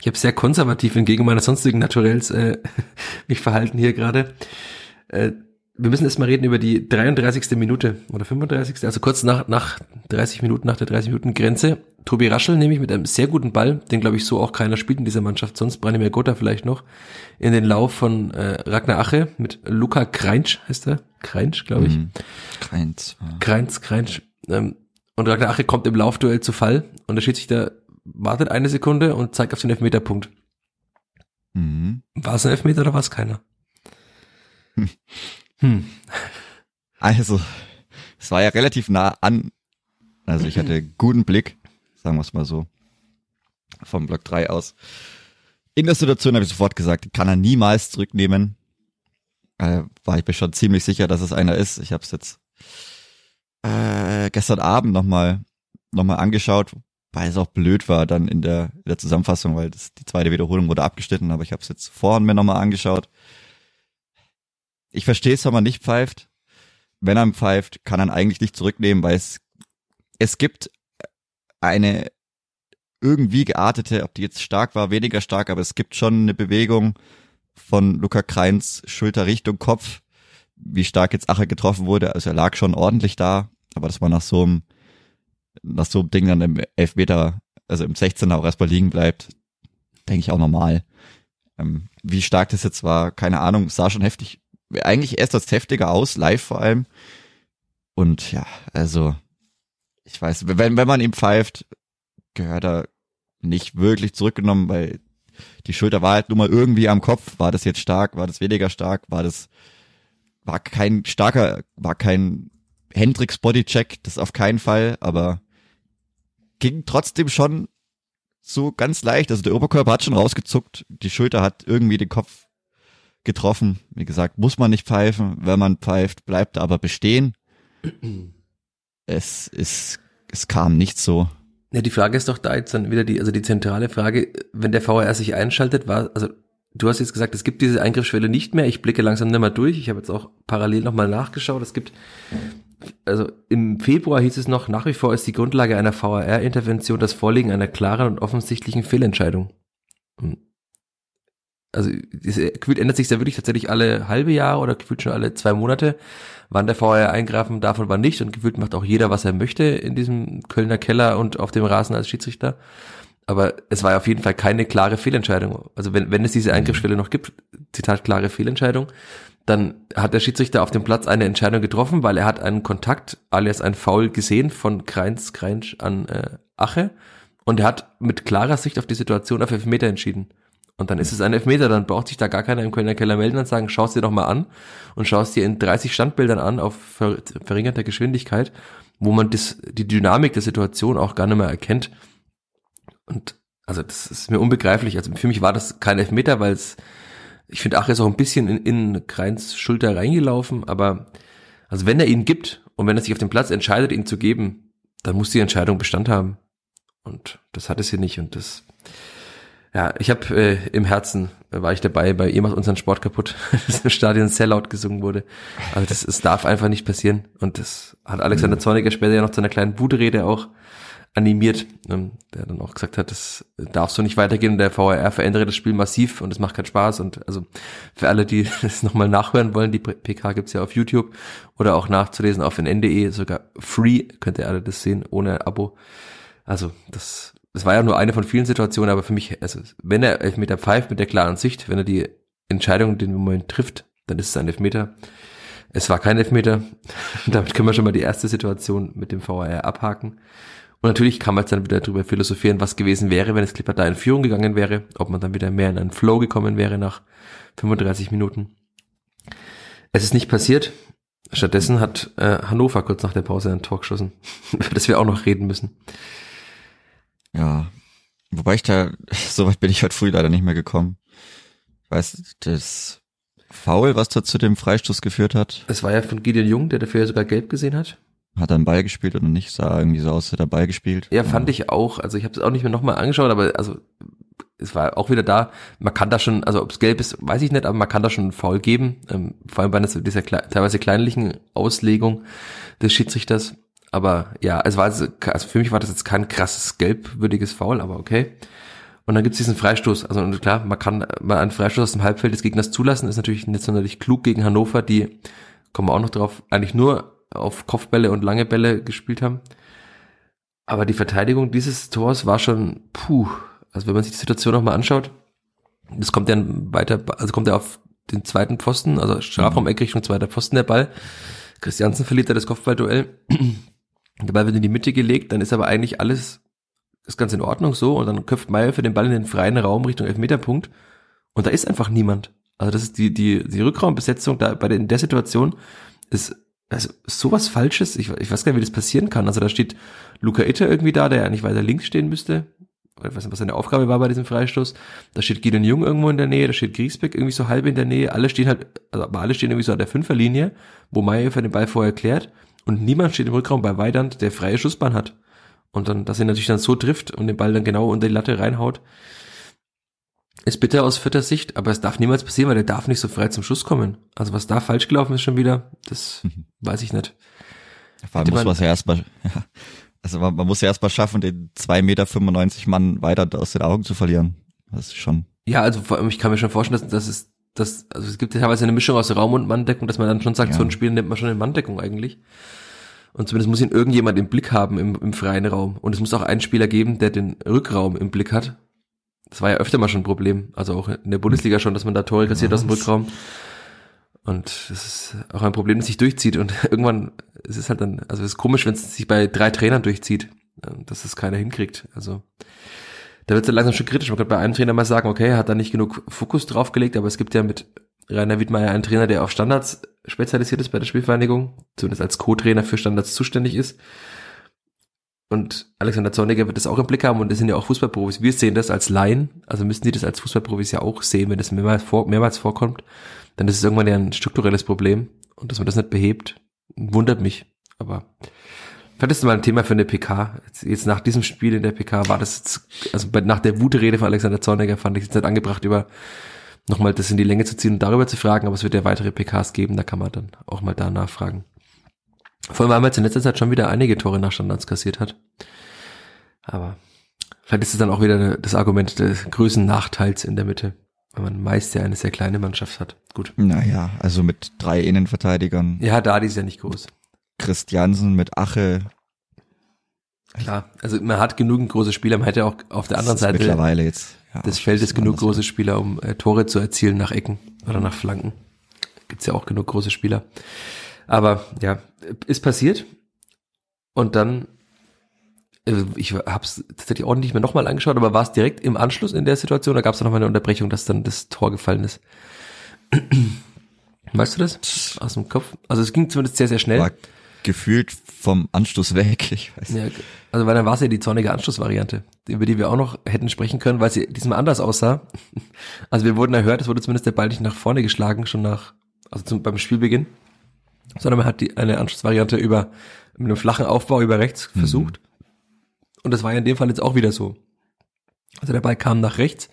ich habe sehr konservativ entgegen meiner sonstigen Naturells äh, mich verhalten hier gerade. Äh, wir müssen erstmal reden über die 33. Minute oder 35. Also kurz nach, nach 30 Minuten, nach der 30 Minuten Grenze. Tobi Raschel nämlich mit einem sehr guten Ball, den glaube ich so auch keiner spielt in dieser Mannschaft, sonst Branimir Gotha vielleicht noch, in den Lauf von äh, Ragnar Ache mit Luca Kreinsch, heißt er? Kreinsch, glaube ich. mh, keins. äh, Kreinz, Kreinz. Ähm, und Ragnar Ache kommt im Laufduell zu Fall und der Schiedsrichter wartet eine Sekunde und zeigt auf den Elfmeterpunkt. Mhm. War es ein Elfmeter oder war es keiner? Hm. Also, es war ja relativ nah an. Also ich hatte guten Blick, sagen wir es mal so, vom Block 3 aus. In der Situation habe ich sofort gesagt, kann er niemals zurücknehmen. Äh, war ich mir schon ziemlich sicher, dass es einer ist. Ich habe es jetzt äh, gestern Abend nochmal noch mal angeschaut, weil es auch blöd war dann in der, in der Zusammenfassung, weil das, die zweite Wiederholung wurde abgeschnitten, aber ich habe es jetzt vorhin mir nochmal angeschaut. Ich verstehe es, wenn man nicht pfeift. Wenn er pfeift, kann er eigentlich nicht zurücknehmen, weil es, es gibt eine irgendwie geartete, ob die jetzt stark war, weniger stark, aber es gibt schon eine Bewegung von Luca Kreins Schulter Richtung Kopf, wie stark jetzt Ache getroffen wurde. Also er lag schon ordentlich da, aber das war nach so einem, nach so einem Ding dann im Elfmeter, also im 16er auch erstmal liegen bleibt, denke ich auch normal. Ähm, wie stark das jetzt war, keine Ahnung, sah schon heftig, eigentlich erst das heftiger aus, live vor allem. Und ja, also, ich weiß, wenn, wenn man ihm pfeift, gehört er nicht wirklich zurückgenommen, weil die Schulter war halt nur mal irgendwie am Kopf. War das jetzt stark? War das weniger stark? War das, war kein starker, war kein Hendrix Bodycheck, das auf keinen Fall, aber ging trotzdem schon so ganz leicht. Also der Oberkörper hat schon rausgezuckt, die Schulter hat irgendwie den Kopf getroffen. Wie gesagt, muss man nicht pfeifen. Wenn man pfeift, bleibt er aber bestehen. Es ist, es kam nicht so. Ja, die Frage ist doch da jetzt dann wieder die, also die zentrale Frage, wenn der VAR sich einschaltet, war, also du hast jetzt gesagt, es gibt diese Eingriffsschwelle nicht mehr. Ich blicke langsam nicht mehr durch. Ich habe jetzt auch parallel nochmal nachgeschaut. Es gibt, also im Februar hieß es noch, nach wie vor ist die Grundlage einer VAR-Intervention das Vorliegen einer klaren und offensichtlichen Fehlentscheidung. Hm. Also gefühlt ändert sich ja wirklich tatsächlich alle halbe Jahre oder gefühlt schon alle zwei Monate, wann der VAR eingreifen darf und wann nicht. Und gefühlt macht auch jeder, was er möchte in diesem Kölner Keller und auf dem Rasen als Schiedsrichter. Aber es war auf jeden Fall keine klare Fehlentscheidung. Also wenn, wenn es diese Eingriffsschwelle noch gibt, Zitat klare Fehlentscheidung, dann hat der Schiedsrichter auf dem Platz eine Entscheidung getroffen, weil er hat einen Kontakt, alias ein Foul gesehen von Kreins, Kreinsch an äh, Ache und er hat mit klarer Sicht auf die Situation auf Elfmeter entschieden. Und dann ist es ein Elfmeter, dann braucht sich da gar keiner im Kölner Keller melden und sagen, schau es dir doch mal an und schau es dir in 30 Standbildern an auf ver verringerter Geschwindigkeit, wo man das, die Dynamik der Situation auch gar nicht mehr erkennt. Und also das ist mir unbegreiflich. Also für mich war das kein Elfmeter, weil es, ich finde, Ach ist auch ein bisschen in, in Kreins Schulter reingelaufen, aber also wenn er ihn gibt und wenn er sich auf dem Platz entscheidet, ihn zu geben, dann muss die Entscheidung Bestand haben. Und das hat es hier nicht und das Ja, ich habe äh, im Herzen äh, war ich dabei, bei ihr macht unseren Sport kaputt, dass im Stadion Sellout gesungen wurde. Also das, das darf einfach nicht passieren. Und das hat Alexander Zorniger später ja noch zu einer kleinen Wutrede auch animiert, ähm, der dann auch gesagt hat, das darf so nicht weitergehen der VRR verändere das Spiel massiv und es macht keinen Spaß und also für alle, die das nochmal nachhören wollen, die PK gibt's ja auf YouTube oder auch nachzulesen auf nn.de, sogar free, könnt ihr alle das sehen, ohne Abo. Also das, das war ja nur eine von vielen Situationen, aber für mich, also wenn er Elfmeter pfeift mit der klaren Sicht, wenn er die Entscheidung den Moment trifft, dann ist es ein Elfmeter. Es war kein Elfmeter. Damit können wir schon mal die erste Situation mit dem VAR abhaken. Und natürlich kann man jetzt dann wieder darüber philosophieren, was gewesen wäre, wenn es Clipper da in Führung gegangen wäre, ob man dann wieder mehr in einen Flow gekommen wäre nach 35 Minuten. Es ist nicht passiert. Stattdessen hat äh, Hannover kurz nach der Pause ein Tor geschossen, über das wir auch noch reden müssen. Ja, wobei ich da, so weit bin ich heute früh leider nicht mehr gekommen. Ich weiß, das Foul, was da zu dem Freistoß geführt hat. Es war ja von Gideon Jung, der dafür ja sogar gelb gesehen hat. Hat er einen Ball gespielt oder nicht? Sah irgendwie so aus, hätte er Ball gespielt. Ja, fand ja. ich auch. Also ich habe es auch nicht mehr nochmal angeschaut, aber also es war auch wieder da. Man kann da schon, also ob es gelb ist, weiß ich nicht, aber man kann da schon einen Foul geben. Ähm, vor allem bei dieser teilweise kleinlichen Auslegung des Schiedsrichters. Aber ja, es war also, also für mich war das jetzt kein krasses gelbwürdiges Foul, aber okay. Und dann gibt's diesen Freistoß. Also und klar, man kann mal einen Freistoß aus dem Halbfeld des Gegners zulassen, ist natürlich nicht sonderlich klug gegen Hannover, die, kommen wir auch noch drauf, eigentlich nur auf Kopfbälle und lange Bälle gespielt haben. Aber die Verteidigung dieses Tors war schon, puh, also wenn man sich die Situation nochmal anschaut, das kommt dann weiter, also kommt er auf den zweiten Pfosten, also Strafraum-Eck Richtung zweiter Pfosten der Ball. Christiansen verliert da das Kopfballduell. Der Ball wird in die Mitte gelegt, dann ist aber eigentlich alles, ist ganz in Ordnung so und dann köpft Meier für den Ball in den freien Raum Richtung Elfmeterpunkt und da ist einfach niemand. Also das ist die, die, die Rückraumbesetzung da bei der, in der Situation ist also sowas Falsches, ich, ich weiß gar nicht, wie das passieren kann. Also da steht Luca Itter irgendwie da, der eigentlich weiter links stehen müsste. Ich weiß nicht, was seine Aufgabe war bei diesem Freistoß. Da steht Gideon Jung irgendwo in der Nähe, da steht Griesbeck irgendwie so halb in der Nähe. Alle stehen halt, also aber alle stehen irgendwie so an der Fünferlinie, wo Meier für den Ball vorher klärt. Und niemand steht im Rückraum bei Weidand, der freie Schussbahn hat. Und dann, dass er natürlich dann so trifft und den Ball dann genau unter die Latte reinhaut. Ist bitter aus vierter Sicht, aber es darf niemals passieren, weil der darf nicht so frei zum Schuss kommen. Also was da falsch gelaufen ist schon wieder, das mhm. weiß ich nicht. Vor allem muss man ja erstmal, ja, also man, man muss ja erstmal schaffen, den zwei Meter Mann weiter aus den Augen zu verlieren. Das ist schon. Ja, also vor allem, ich kann mir schon vorstellen, dass, dass es, dass, also es gibt ja teilweise eine Mischung aus Raum und Manndeckung, dass man dann schon sagt, ja. so ein Spiel nimmt man schon in Manndeckung eigentlich. Und zumindest muss ihn irgendjemand im Blick haben im, im freien Raum. Und es muss auch einen Spieler geben, der den Rückraum im Blick hat das war ja öfter mal schon ein Problem. Also auch in der Bundesliga schon, dass man da Tore kassiert Was? aus dem Rückraum. Und das ist auch ein Problem, das sich durchzieht. Und irgendwann ist es halt dann, also es ist komisch, wenn es sich bei drei Trainern durchzieht, ähm, dass es keiner hinkriegt. Also da wird es dann langsam schon kritisch. Man könnte bei einem Trainer mal sagen, okay, er hat da nicht genug Fokus draufgelegt, aber es gibt ja mit Rainer Wiedmeier einen Trainer, der auf Standards spezialisiert ist bei der Spielvereinigung, zumindest als Co-Trainer für Standards zuständig ist. Und Alexander Zorniger wird das auch im Blick haben und das sind ja auch Fußballprofis. Wir sehen das als Laien, also müssen die das als Fußballprofis ja auch sehen, wenn das mehrmals, vor, mehrmals vorkommt, dann ist es irgendwann ja ein strukturelles Problem und dass man das nicht behebt, wundert mich. Aber vielleicht ist mal ein Thema für eine PK. Jetzt, jetzt, nach diesem Spiel in der PK war das jetzt, also bei, nach der Wutrede von Alexander Zorniger fand ich es nicht angebracht, über nochmal das in die Länge zu ziehen und darüber zu fragen, aber es wird ja weitere PKs geben, da kann man dann auch mal da nachfragen. Vor allem, weil man jetzt in letzter Zeit schon wieder einige Tore nach Standards kassiert hat. Aber vielleicht ist es dann auch wieder das Argument des größten Nachteils in der Mitte, weil man meist ja eine sehr kleine Mannschaft hat. Gut. Naja, also mit drei Innenverteidigern. Ja, Dadi ist ja nicht groß. Christiansen mit Ache. Klar, also man hat genügend große Spieler, man hätte auch auf der anderen Seite mittlerweile jetzt ja, des Feldes genug große Spieler, um äh, Tore zu erzielen nach Ecken oder nach Flanken. Gibt's ja auch genug große Spieler. Aber ja, ist passiert. Und dann, äh, ich habe es tatsächlich auch nicht mehr nochmal angeschaut, aber war es direkt im Anschluss in der Situation, da gab es noch mal eine Unterbrechung, dass dann das Tor gefallen ist. Weißt du das aus dem Kopf? Also es ging zumindest sehr, sehr schnell. War gefühlt vom Anschluss weg. Ich weiß ja, also weil dann war es ja die zornige Anschlussvariante, über die wir auch noch hätten sprechen können, weil sie diesmal anders aussah. Also wir wurden erhört, es wurde zumindest der Ball nicht nach vorne geschlagen, schon nach, also zum, beim Spielbeginn sondern man hat die, eine Anschlussvariante über mit einem flachen Aufbau über rechts mhm. versucht. Und das war ja in dem Fall jetzt auch wieder so. Also der Ball kam nach rechts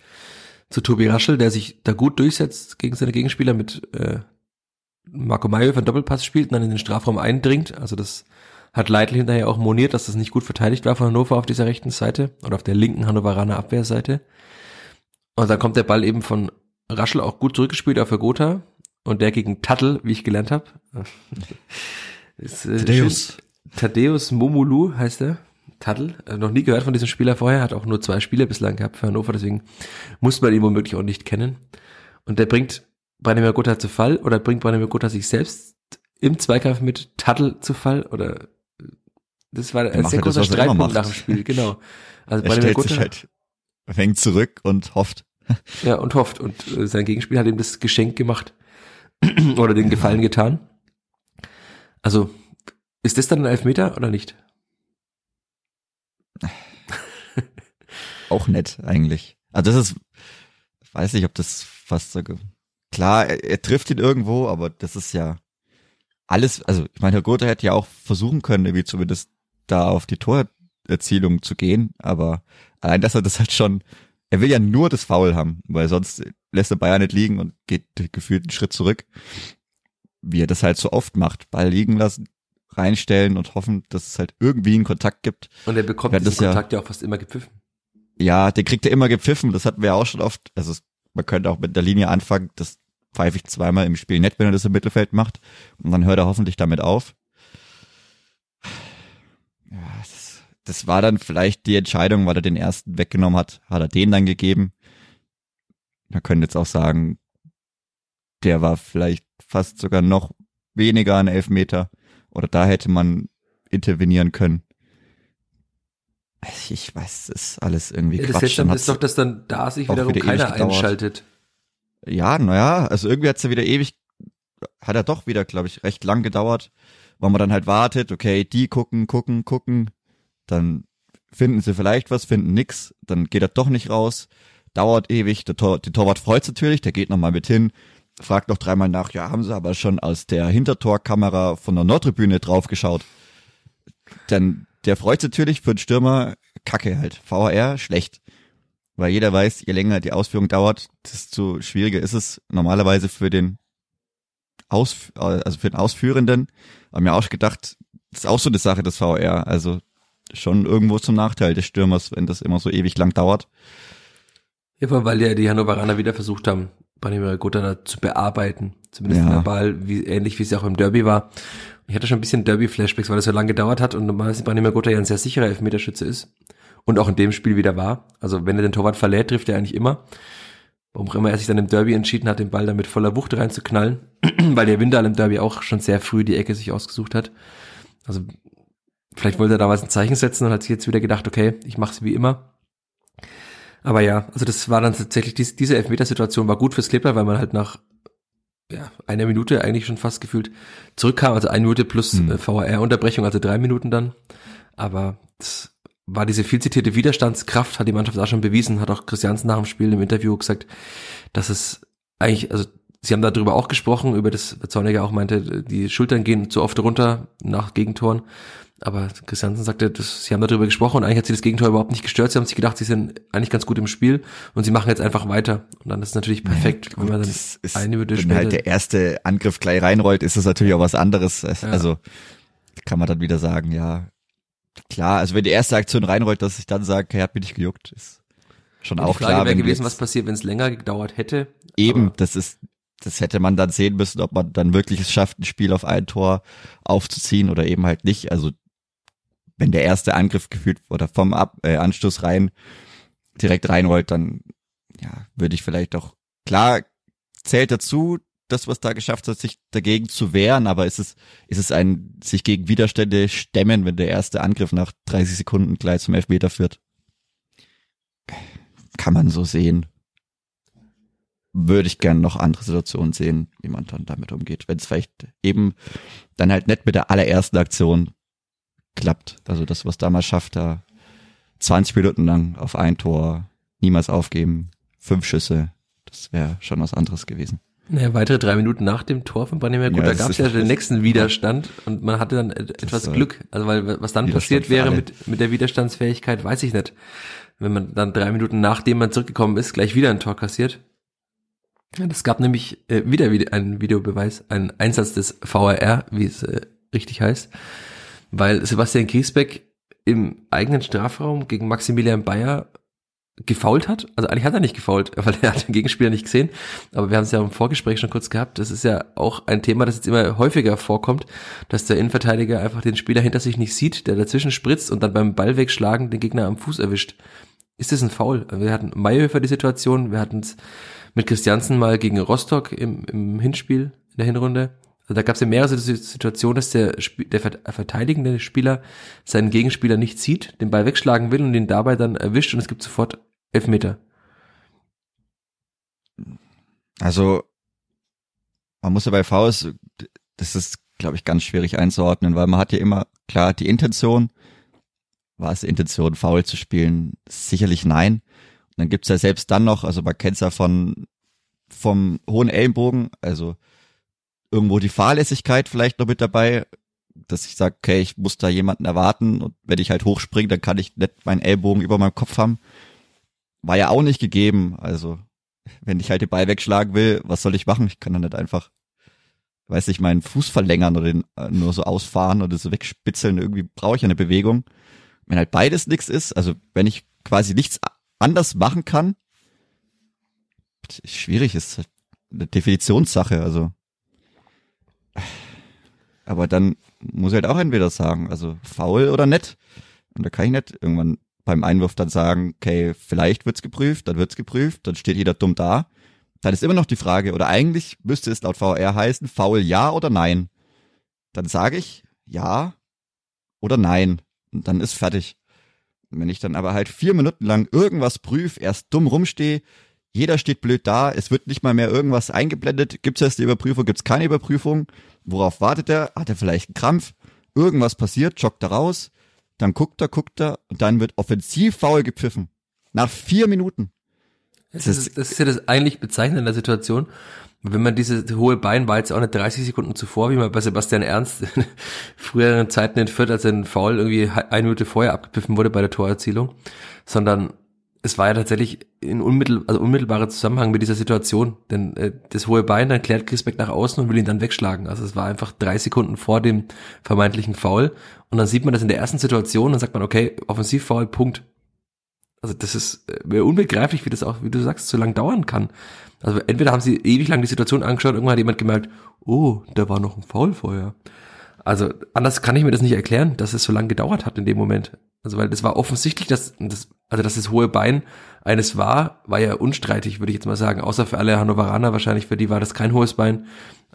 zu Tobi Raschel, der sich da gut durchsetzt gegen seine Gegenspieler mit äh, Marco Mayo für einen Doppelpass spielt und dann in den Strafraum eindringt. Also das hat Leitl hinterher auch moniert, dass das nicht gut verteidigt war von Hannover auf dieser rechten Seite oder auf der linken Hannoveraner Abwehrseite. Und dann kommt der Ball eben von Raschel auch gut zurückgespielt auf Gotha und der gegen Tattel, wie ich gelernt habe. Ist, äh, Thaddeus. Thaddeus Momulu heißt er. Tattel, äh, noch nie gehört von diesem Spieler vorher, hat auch nur zwei Spiele bislang gehabt für Hannover, deswegen muss man ihn womöglich auch nicht kennen. Und der bringt Branimir Gotha zu Fall oder bringt Branimir Gotha sich selbst im Zweikampf mit Tattel zu Fall oder das war ein sehr das, großer er immer Streitpunkt nach dem Spiel, genau. Also Er stellt sich Gotha, halt, fängt zurück und hofft. ja, und hofft. Und äh, sein Gegenspiel hat ihm das Geschenk gemacht oder den Gefallen getan. Also, ist das dann ein Elfmeter oder nicht? Auch nett eigentlich. Also das ist, weiß nicht, ob das fast so, klar, er, er trifft ihn irgendwo, aber das ist ja alles, also ich meine, Herr Gotha hätte ja auch versuchen können, irgendwie zumindest da auf die Torerzielung zu gehen, aber allein, dass er das halt schon, er will ja nur das Foul haben, weil sonst lässt er Bayern nicht liegen und geht gefühlt einen Schritt zurück, wie er das halt so oft macht, Ball liegen lassen, reinstellen und hoffen, dass es halt irgendwie einen Kontakt gibt. Und er bekommt Ja, diesen das ja- Kontakt ja auch fast immer gepfiffen. Ja, den kriegt er immer gepfiffen, das hatten wir auch schon oft. Also man könnte auch mit der Linie anfangen, das pfeife ich zweimal im Spiel nett, wenn er das im Mittelfeld macht. Und dann hört er hoffentlich damit auf. Ja, das, das war dann vielleicht die Entscheidung, weil er den ersten weggenommen hat, hat er den dann gegeben. Man könnte jetzt auch sagen, der war vielleicht fast sogar noch weniger an Elfmeter. Oder da hätte man intervenieren können. Ich weiß, das ist alles irgendwie Ja, das Quatsch. Dann ist doch, dass dann da sich wiederum wieder keiner einschaltet. ja, naja, also irgendwie hat's ja wieder ewig, hat er doch wieder, glaube ich, recht lang gedauert, weil man dann halt wartet, okay, die gucken, gucken, gucken, dann finden sie vielleicht was, finden nix, dann geht er doch nicht raus, dauert ewig, der, Tor, der Torwart freut sich natürlich, der geht nochmal mit hin, fragt noch dreimal nach, ja, haben sie aber schon aus der Hintertorkamera von der Nordtribüne draufgeschaut. Dann, der freut sich natürlich für den Stürmer, kacke halt, VAR, schlecht. Weil jeder weiß, je länger die Ausführung dauert, desto schwieriger ist es normalerweise für den Aus, also für den Ausführenden. Haben mir auch gedacht, das ist auch so eine Sache des VR. Also schon irgendwo zum Nachteil des Stürmers, wenn das immer so ewig lang dauert. Ja, weil ja die Hannoveraner wieder versucht haben, Branimir Gotha da zu bearbeiten. Zumindest Ja. verbal, wie, ähnlich wie es ja auch im Derby war. Ich hatte schon ein bisschen Derby-Flashbacks, weil das so lange gedauert hat und normalerweise Branimir Gotha ja ein sehr sicherer Elfmeterschütze ist. Und auch in dem Spiel wieder war. Also wenn er den Torwart verlädt, trifft er eigentlich immer. Warum auch immer er sich dann im Derby entschieden hat, den Ball dann mit voller Wucht reinzuknallen. weil der Winter im Derby auch schon sehr früh die Ecke sich ausgesucht hat. Also vielleicht wollte er damals ein Zeichen setzen und hat sich jetzt wieder gedacht, okay, ich mache es wie immer. Aber ja, also das war dann tatsächlich, dies, diese Elfmetersituation war gut fürs Kleeblatt, weil man halt nach ja, einer Minute eigentlich schon fast gefühlt zurückkam, also eine Minute plus Hm. äh, VAR-Unterbrechung, also drei Minuten dann. Aber das war diese viel zitierte Widerstandskraft, hat die Mannschaft auch schon bewiesen, hat auch Christiansen nach dem Spiel im Interview gesagt, dass es eigentlich, also sie haben darüber auch gesprochen, über das, was Zorniger auch meinte, die Schultern gehen zu oft runter nach Gegentoren. Aber Christiansen sagte, dass, sie haben darüber gesprochen und eigentlich hat sie das Gegentor überhaupt nicht gestört. Sie haben sich gedacht, sie sind eigentlich ganz gut im Spiel und sie machen jetzt einfach weiter. Und dann ist es natürlich perfekt, wenn man dann ist, eine Minute wenn halt der erste Angriff gleich reinrollt, ist das natürlich auch was anderes. Es- Ja. Also kann man dann wieder sagen, ja, klar, also wenn die erste Aktion reinrollt, dass ich dann sage, okay, hat mich nicht gejuckt, ist schon die auch Frage klar. wäre gewesen, was passiert, wenn es länger gedauert hätte. Eben, das ist, das hätte man dann sehen müssen, ob man dann wirklich es schafft, ein Spiel auf ein Tor aufzuziehen oder eben halt nicht. Also wenn der erste Angriff gefühlt oder vom Ab äh, Anstoß rein direkt reinrollt, dann ja, würde ich vielleicht auch klar zählt dazu, das was da geschafft hat, sich dagegen zu wehren, aber ist es ist es ein sich gegen Widerstände stemmen, wenn der erste Angriff nach 30 Sekunden gleich zum Elfmeter führt? Kann man so sehen würde ich gerne noch andere Situationen sehen, wie man dann damit umgeht. Wenn es vielleicht eben dann halt nicht mit der allerersten Aktion klappt. Also das, was damals schafft, da 20 Minuten lang auf ein Tor, niemals aufgeben, fünf Schüsse, das wäre schon was anderes gewesen. Naja, weitere drei Minuten nach dem Tor von Branimir, gut, Ja, da gab es ja den nächsten Widerstand und man hatte dann et- etwas Glück. Also weil was dann passiert wäre mit, mit der Widerstandsfähigkeit, weiß ich nicht. Wenn man dann drei Minuten nachdem man zurückgekommen ist, gleich wieder ein Tor kassiert. Das gab nämlich äh, wieder wieder einen Videobeweis, einen Einsatz des VAR, wie es äh, richtig heißt, weil Sebastian Griesbeck im eigenen Strafraum gegen Maximilian Bayer gefault hat. Also eigentlich hat er nicht gefault, weil er hat den Gegenspieler nicht gesehen. Aber wir haben es ja im Vorgespräch schon kurz gehabt. Das ist ja auch ein Thema, das jetzt immer häufiger vorkommt, dass der Innenverteidiger einfach den Spieler hinter sich nicht sieht, der dazwischen spritzt und dann beim Ball wegschlagen den Gegner am Fuß erwischt. Ist das ein Foul? Wir hatten Mayhöfer die Situation, wir hatten es mit Christiansen mal gegen Rostock im, im Hinspiel in der Hinrunde. Also da gab es ja mehrere Situationen, dass der, der vert- verteidigende Spieler seinen Gegenspieler nicht sieht, den Ball wegschlagen will und ihn dabei dann erwischt und es gibt sofort Elfmeter. Also, man muss ja bei Faust, das ist, glaube ich, ganz schwierig einzuordnen, weil man hat ja immer, klar, die Intention, war es Intention, faul zu spielen? Sicherlich nein. Dann gibt's ja selbst dann noch, also man kennt's ja von, vom hohen Ellenbogen, also irgendwo die Fahrlässigkeit vielleicht noch mit dabei, dass ich sage, okay, ich muss da jemanden erwarten und wenn ich halt hochspringe, dann kann ich nicht meinen Ellbogen über meinem Kopf haben. War ja auch nicht gegeben, also wenn ich halt den Ball wegschlagen will, was soll ich machen? Ich kann dann nicht einfach, weiß ich, meinen Fuß verlängern oder den äh, nur so ausfahren oder so wegspitzeln. Irgendwie brauche ich eine Bewegung. Wenn halt beides nichts ist, also wenn ich quasi nichts anders machen kann, schwierig, ist eine Definitionssache, also. Aber dann muss ich halt auch entweder sagen, also faul oder nett. Und da kann ich nicht irgendwann beim Einwurf dann sagen, okay, vielleicht wird's geprüft, dann wird's geprüft, dann steht jeder dumm da. Dann ist immer noch die Frage, oder eigentlich müsste es laut VR heißen, faul ja oder nein. Dann sage ich ja oder nein. Und dann ist fertig. Wenn ich dann aber halt vier Minuten lang irgendwas prüf, erst dumm rumstehe, jeder steht blöd da, es wird nicht mal mehr irgendwas eingeblendet, gibt's erst die Überprüfung, gibt's keine Überprüfung, worauf wartet er, hat er vielleicht einen Krampf, irgendwas passiert, joggt er raus, dann guckt er, guckt er und dann wird offensiv faul gepfiffen. Nach vier Minuten. Das ist, das ist ja das eigentlich Bezeichnende in der Situation. Wenn man diese hohe Bein war jetzt auch nicht 30 Sekunden zuvor, wie man bei Sebastian Ernst in früheren Zeiten in Fürth, als ein Foul irgendwie eine Minute vorher abgepfiffen wurde bei der Torerzielung, sondern es war ja tatsächlich in unmittel, also unmittelbarer Zusammenhang mit dieser Situation, denn äh, das hohe Bein, dann klärt Grisbeck nach außen und will ihn dann wegschlagen. Also es war einfach drei Sekunden vor dem vermeintlichen Foul und dann sieht man das in der ersten Situation, dann sagt man, okay, Offensivfoul, Punkt. Also das ist äh, mir unbegreiflich, wie das auch, wie du sagst, so lang dauern kann. Also entweder haben sie ewig lang die Situation angeschaut, irgendwann hat jemand gemerkt, oh, da war noch ein Foul vorher. Also anders kann ich mir das nicht erklären, dass es so lange gedauert hat in dem Moment. Also weil das war offensichtlich, dass das, also dass das hohe Bein eines war, war ja unstreitig, würde ich jetzt mal sagen. Außer für alle Hannoveraner wahrscheinlich, für die war das kein hohes Bein.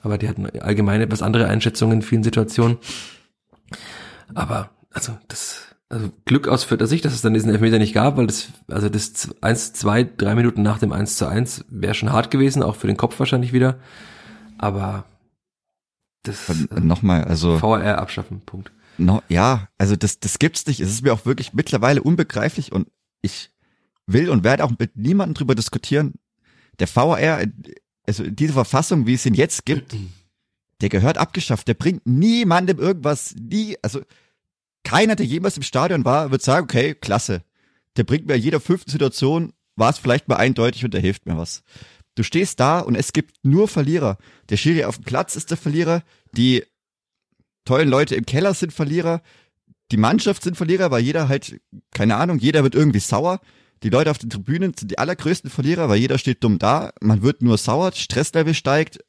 Aber die hatten allgemein etwas andere Einschätzungen in vielen Situationen. Aber, also, das, also Glück aus vierter Sicht, dass es dann diesen Elfmeter nicht gab, weil das, also das eins, zwei, drei Minuten nach dem 1 zu 1 wäre schon hart gewesen, auch für den Kopf wahrscheinlich wieder. Aber das Und Nochmal, also. VR abschaffen, Punkt. No, ja, also das, das gibt's nicht. Es ist mir auch wirklich mittlerweile unbegreiflich und ich will und werde auch mit niemandem drüber diskutieren. Der VR, also diese Verfassung, wie es ihn jetzt gibt, der gehört abgeschafft. Der bringt niemandem irgendwas, nie, also keiner, der jemals im Stadion war, wird sagen, okay, klasse. Der bringt mir in jeder fünften Situation, war es vielleicht mal eindeutig und der hilft mir was. Du stehst da und es gibt nur Verlierer. Der Schiri auf dem Platz ist der Verlierer, die tollen Leute im Keller sind Verlierer, die Mannschaft sind Verlierer, weil jeder halt, keine Ahnung, jeder wird irgendwie sauer. Die Leute auf den Tribünen sind die allergrößten Verlierer, weil jeder steht dumm da. Man wird nur sauer, Stresslevel steigt,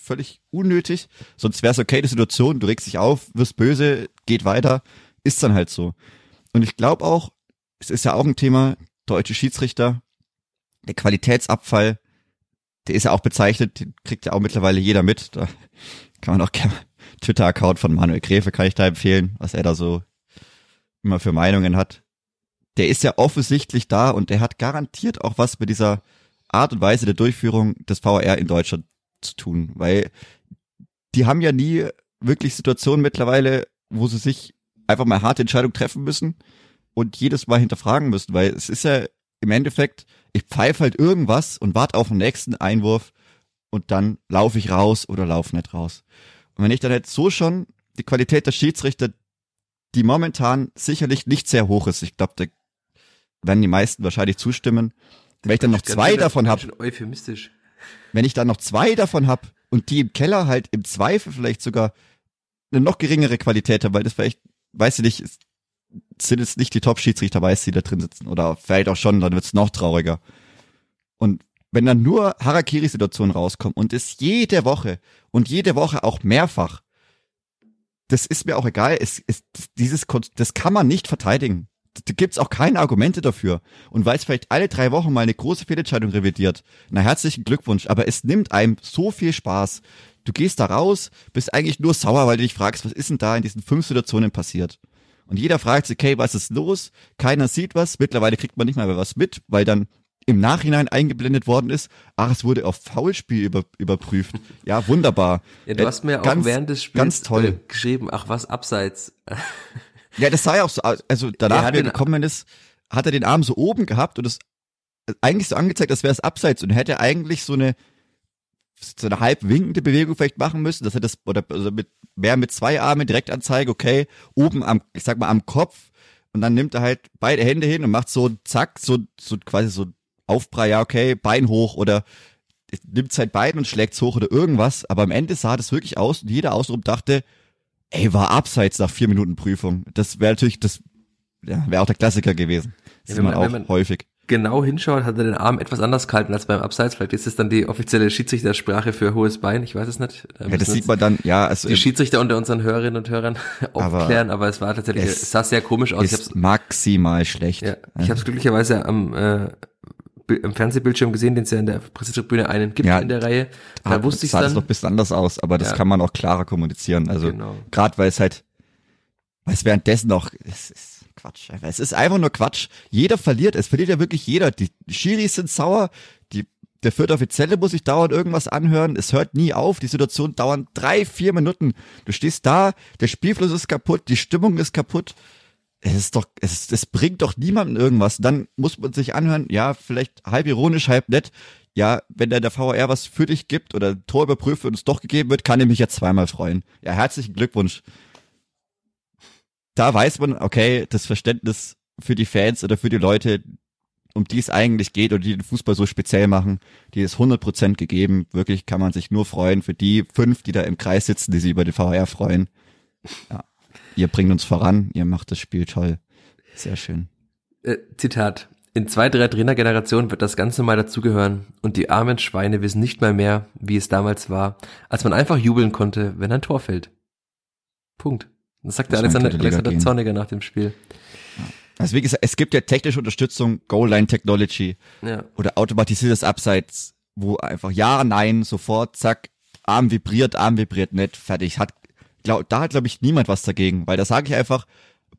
völlig unnötig. Sonst wäre es okay, die Situation, du regst dich auf, wirst böse, geht weiter, ist dann halt so. Und ich glaube auch, es ist ja auch ein Thema, deutsche Schiedsrichter, der Qualitätsabfall, der ist ja auch bezeichnet, den kriegt ja auch mittlerweile jeder mit. Da kann man auch gerne Twitter-Account von Manuel Gräfe kann ich da empfehlen, was er da so immer für Meinungen hat. Der ist ja offensichtlich da und der hat garantiert auch was mit dieser Art und Weise der Durchführung des VR in Deutschland zu tun, weil die haben ja nie wirklich Situationen mittlerweile, wo sie sich einfach mal harte Entscheidungen treffen müssen und jedes Mal hinterfragen müssen, weil es ist ja im Endeffekt, ich pfeife halt irgendwas und warte auf den nächsten Einwurf und dann laufe ich raus oder laufe nicht raus. Und wenn ich dann jetzt so schon die Qualität der Schiedsrichter, die momentan sicherlich nicht sehr hoch ist, ich glaube, da werden die meisten wahrscheinlich zustimmen, wenn ich dann noch zwei davon habe, wenn ich dann noch zwei davon hab und die im Keller halt im Zweifel vielleicht sogar eine noch geringere Qualität haben, weil das vielleicht, weiß ich nicht, es sind jetzt nicht die Top-Schiedsrichter, weiß die da drin sitzen oder vielleicht auch schon, dann wird's noch trauriger. Und wenn dann nur Harakiri-Situationen rauskommen und es jede Woche und jede Woche auch mehrfach, das ist mir auch egal, es ist dieses, das kann man nicht verteidigen. Da gibt's auch keine Argumente dafür. Und weil es vielleicht alle drei Wochen mal eine große Fehlentscheidung revidiert, na herzlichen Glückwunsch, aber es nimmt einem so viel Spaß. Du gehst da raus, bist eigentlich nur sauer, weil du dich fragst, was ist denn da in diesen fünf Situationen passiert? Und jeder fragt sich, okay, was ist los? Keiner sieht was. Mittlerweile kriegt man nicht mal mehr was mit, weil dann im Nachhinein eingeblendet worden ist. Ach, es wurde auf Foulspiel über, überprüft. Ja, wunderbar. Ja, du Äh, hast mir auch ganz- während des Spiels ganz toll. äh, geschrieben, ach was, abseits. Ja, das sah ja auch so. Also danach, hat wie er den- gekommen ist, hat er den Arm so oben gehabt und es eigentlich so angezeigt, als wäre es abseits und hätte eigentlich so eine so eine halb winkende Bewegung vielleicht machen müssen, dass er das oder also mit wäre mit zwei Armen direkt anzeige, okay, oben am ich sag mal am Kopf und dann nimmt er halt beide Hände hin und macht so zack, so so quasi so Aufprall, ja, okay, Bein hoch oder nimmt halt beiden und schlägt's hoch oder irgendwas, aber am Ende sah das wirklich aus und jeder außenrum dachte, ey, war abseits nach vier Minuten Prüfung. Das wäre natürlich, das ja, wäre auch der Klassiker gewesen. Das Ja, sieht man man- auch man- häufig. Genau hinschaut, hat er den Arm etwas anders gehalten als beim Abseits. Vielleicht ist es dann die offizielle Schiedsrichtersprache für hohes Bein. Ich weiß es nicht. Da Ja, müssen das sieht man dann, ja, also die Schiedsrichter unter unseren Hörerinnen und Hörern Aber aufklären, aber es war tatsächlich, es es sah sehr komisch aus. Ich hab's, ist maximal schlecht. ja, ich habe es glücklicherweise am, äh, am Fernsehbildschirm gesehen, den es ja in der Pressetribüne einen gibt Ja. in der Reihe. Da Ah, wusste ich sah das dann. noch ein bisschen anders aus, aber das Ja. kann man auch klarer kommunizieren. Also Genau. gerade weil es halt, weil es währenddessen noch, es ist Quatsch. Es ist einfach nur Quatsch. Jeder verliert, es verliert ja wirklich jeder. Die Schiris sind sauer, die, der vierte Offizielle muss sich dauernd irgendwas anhören. Es hört nie auf. Die Situation dauert drei, vier Minuten. Du stehst da, der Spielfluss ist kaputt, die Stimmung ist kaputt. Es ist doch, es, es bringt doch niemandem irgendwas. Dann muss man sich anhören, ja, vielleicht halb ironisch, halb nett. Ja, wenn der, der VR was für dich gibt oder Tor überprüft und es doch gegeben wird, kann ich mich ja zweimal freuen. Ja, herzlichen Glückwunsch. Da weiß man, okay, das Verständnis für die Fans oder für die Leute, um die es eigentlich geht oder die den Fußball so speziell machen, die ist 100% gegeben. Wirklich kann man sich nur freuen für die fünf, die da im Kreis sitzen, die sich über den VR freuen. Ja. Ihr bringt uns voran, ihr macht das Spiel toll. Sehr schön. Äh, Zitat. In zwei, drei Trainergenerationen wird das Ganze mal dazugehören und die armen Schweine wissen nicht mal mehr, wie es damals war, als man einfach jubeln konnte, wenn ein Tor fällt. Punkt. Das sagte man in Alexander, Alexander gehen. Zorniger nach dem Spiel. Also wie gesagt, es gibt ja technische Unterstützung, Goal-Line Technology Ja. oder automatisiertes Abseits, wo einfach ja, nein, sofort, zack, Arm vibriert, Arm vibriert nicht, fertig. Hat, glaub, da hat, glaube ich, niemand was dagegen, weil da sage ich einfach,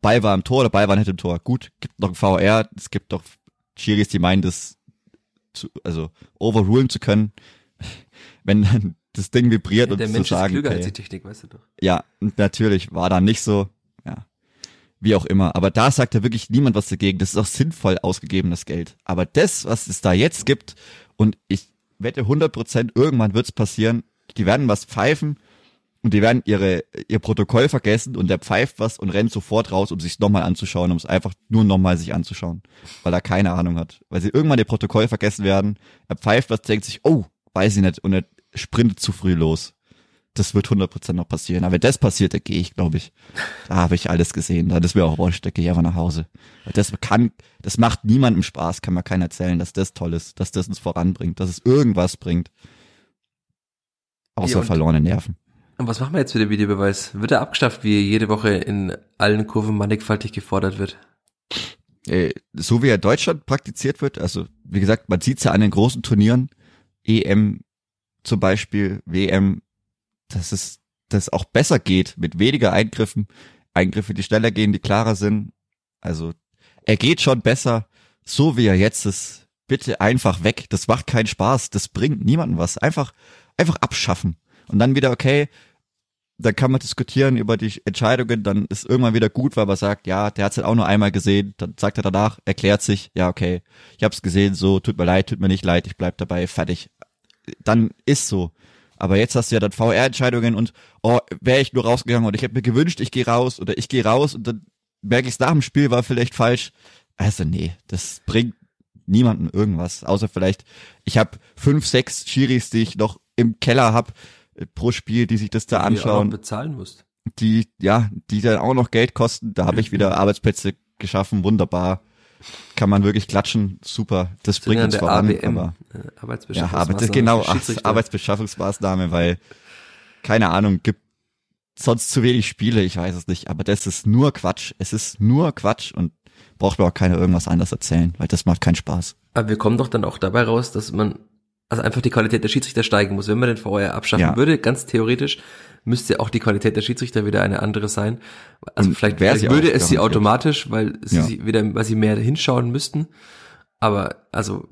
Ball war im Tor oder Ball war nicht im Tor. Gut, gibt noch ein VR, es gibt doch Chiris, die meinen, das zu, also overrulen zu können, wenn dann das Ding vibriert Ja, und der zu Mensch ist sagen, klüger okay, als die Technik, weißt du doch. ja, natürlich war da nicht so, ja, wie auch immer. Aber da sagt ja wirklich niemand was dagegen. Das ist auch sinnvoll ausgegebenes Geld. Aber das, was es da jetzt gibt, und ich wette 100 Prozent, irgendwann wird's passieren, die werden was pfeifen und die werden ihre, ihr Protokoll vergessen und der pfeift was und rennt sofort raus, um sich's nochmal anzuschauen, um es einfach nur nochmal sich anzuschauen, weil er keine Ahnung hat. Weil sie irgendwann ihr Protokoll vergessen werden, er pfeift was, denkt sich, oh, weiß ich nicht, und er sprintet zu früh los das wird 100% noch passieren. Aber wenn das passiert, da gehe ich, glaube ich. Da habe ich alles gesehen. Da ist mir auch wurscht, da gehe ich einfach nach Hause. Das kann, das macht niemandem Spaß, kann mir keiner erzählen, dass das toll ist, dass das uns voranbringt, dass es irgendwas bringt. Außer Ja, verlorene Nerven. Und was machen wir jetzt für den Videobeweis? Wird er abgeschafft, wie jede Woche in allen Kurven mannigfaltig gefordert wird? Äh, so wie er in Deutschland praktiziert wird, also wie gesagt, man sieht's ja an den großen Turnieren, EM zum Beispiel, WM, dass es das auch besser geht mit weniger Eingriffen, Eingriffe, die schneller gehen, die klarer sind. Also er geht schon besser, so wie er jetzt ist. Bitte einfach weg. Das macht keinen Spaß. Das bringt niemandem was. Einfach, einfach abschaffen. Und dann wieder, okay, dann kann man diskutieren über die Entscheidungen, dann ist irgendwann wieder gut, weil man sagt, ja, der hat es halt auch nur einmal gesehen, dann sagt er danach, erklärt sich, ja, okay, ich hab's gesehen, so, tut mir leid, tut mir nicht leid, ich bleib dabei, fertig. Dann ist so. Aber jetzt hast du ja dann VR-Entscheidungen und oh, wäre ich nur rausgegangen und ich hätte mir gewünscht, ich gehe raus oder ich gehe raus und dann merke ich es nach dem Spiel war vielleicht falsch. Also nee, das bringt niemanden irgendwas. Außer vielleicht, ich habe fünf, sechs Schiris, die ich noch im Keller hab äh, pro Spiel, die sich das da anschauen. Die bezahlen musst. Die, ja, die dann auch noch Geld kosten. Da habe ich wieder Arbeitsplätze geschaffen, wunderbar. Kann man wirklich klatschen, super. Das bringt uns voran. ABM, aber, äh, Arbeitsbeschaffungsmaßnahme. Ja, genau, Arbeitsbeschaffungsmaßnahme, weil, keine Ahnung, gibt sonst zu wenig Spiele, ich weiß es nicht, aber das ist nur Quatsch. Es ist nur Quatsch und braucht mir auch keiner irgendwas anderes erzählen, weil das macht keinen Spaß. Aber wir kommen doch dann auch dabei raus, dass man also einfach die Qualität der Schiedsrichter steigen muss. Wenn man den VR abschaffen ja. würde, ganz theoretisch, müsste auch die Qualität der Schiedsrichter wieder eine andere sein. Also Und vielleicht, vielleicht würde es sie automatisch, weil ja. sie wieder, weil sie mehr hinschauen müssten. Aber also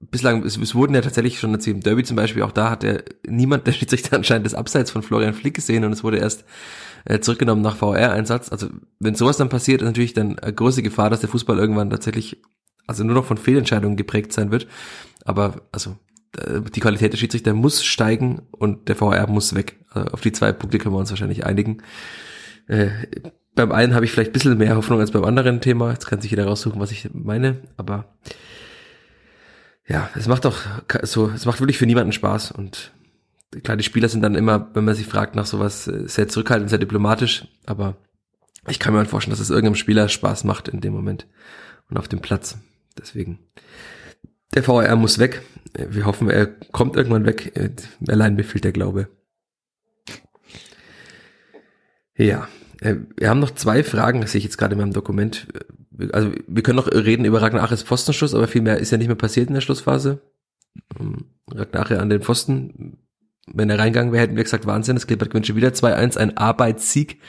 bislang, es, es wurden ja tatsächlich schon jetzt im Derby zum Beispiel, auch da hat ja niemand der Schiedsrichter anscheinend das Abseits von Florian Flick gesehen und es wurde erst äh, zurückgenommen nach VR-Einsatz. Also wenn sowas dann passiert, ist natürlich dann eine große Gefahr, dass der Fußball irgendwann tatsächlich also nur noch von Fehlentscheidungen geprägt sein wird. Aber also äh, die Qualität der Schiedsrichter muss steigen und der VR muss weg. Also auf die zwei Punkte können wir uns wahrscheinlich einigen. Äh, beim einen habe ich vielleicht ein bisschen mehr Hoffnung als beim anderen Thema. Jetzt kann sich jeder raussuchen, was ich meine. Aber ja, es macht doch so, es macht wirklich für niemanden Spaß. Und klar, die Spieler sind dann immer, wenn man sich fragt nach sowas, äh, sehr zurückhaltend, sehr diplomatisch. Aber ich kann mir halt vorstellen, dass es irgendeinem Spieler Spaß macht in dem Moment und auf dem Platz. Deswegen der VR muss weg. Wir hoffen, er kommt irgendwann weg. Allein mir fehlt der Glaube. Ja, äh, wir haben noch zwei Fragen, das sehe ich jetzt gerade in meinem Dokument. Also wir können noch reden über Ragnar Aches aber viel mehr ist ja nicht mehr passiert in der Schlussphase. Ähm, Ragnar an den Pfosten, wenn er reingegangen wäre, hätten wir gesagt, Wahnsinn, das Klippert gewinnt schon wieder 2-1, ein Arbeitssieg.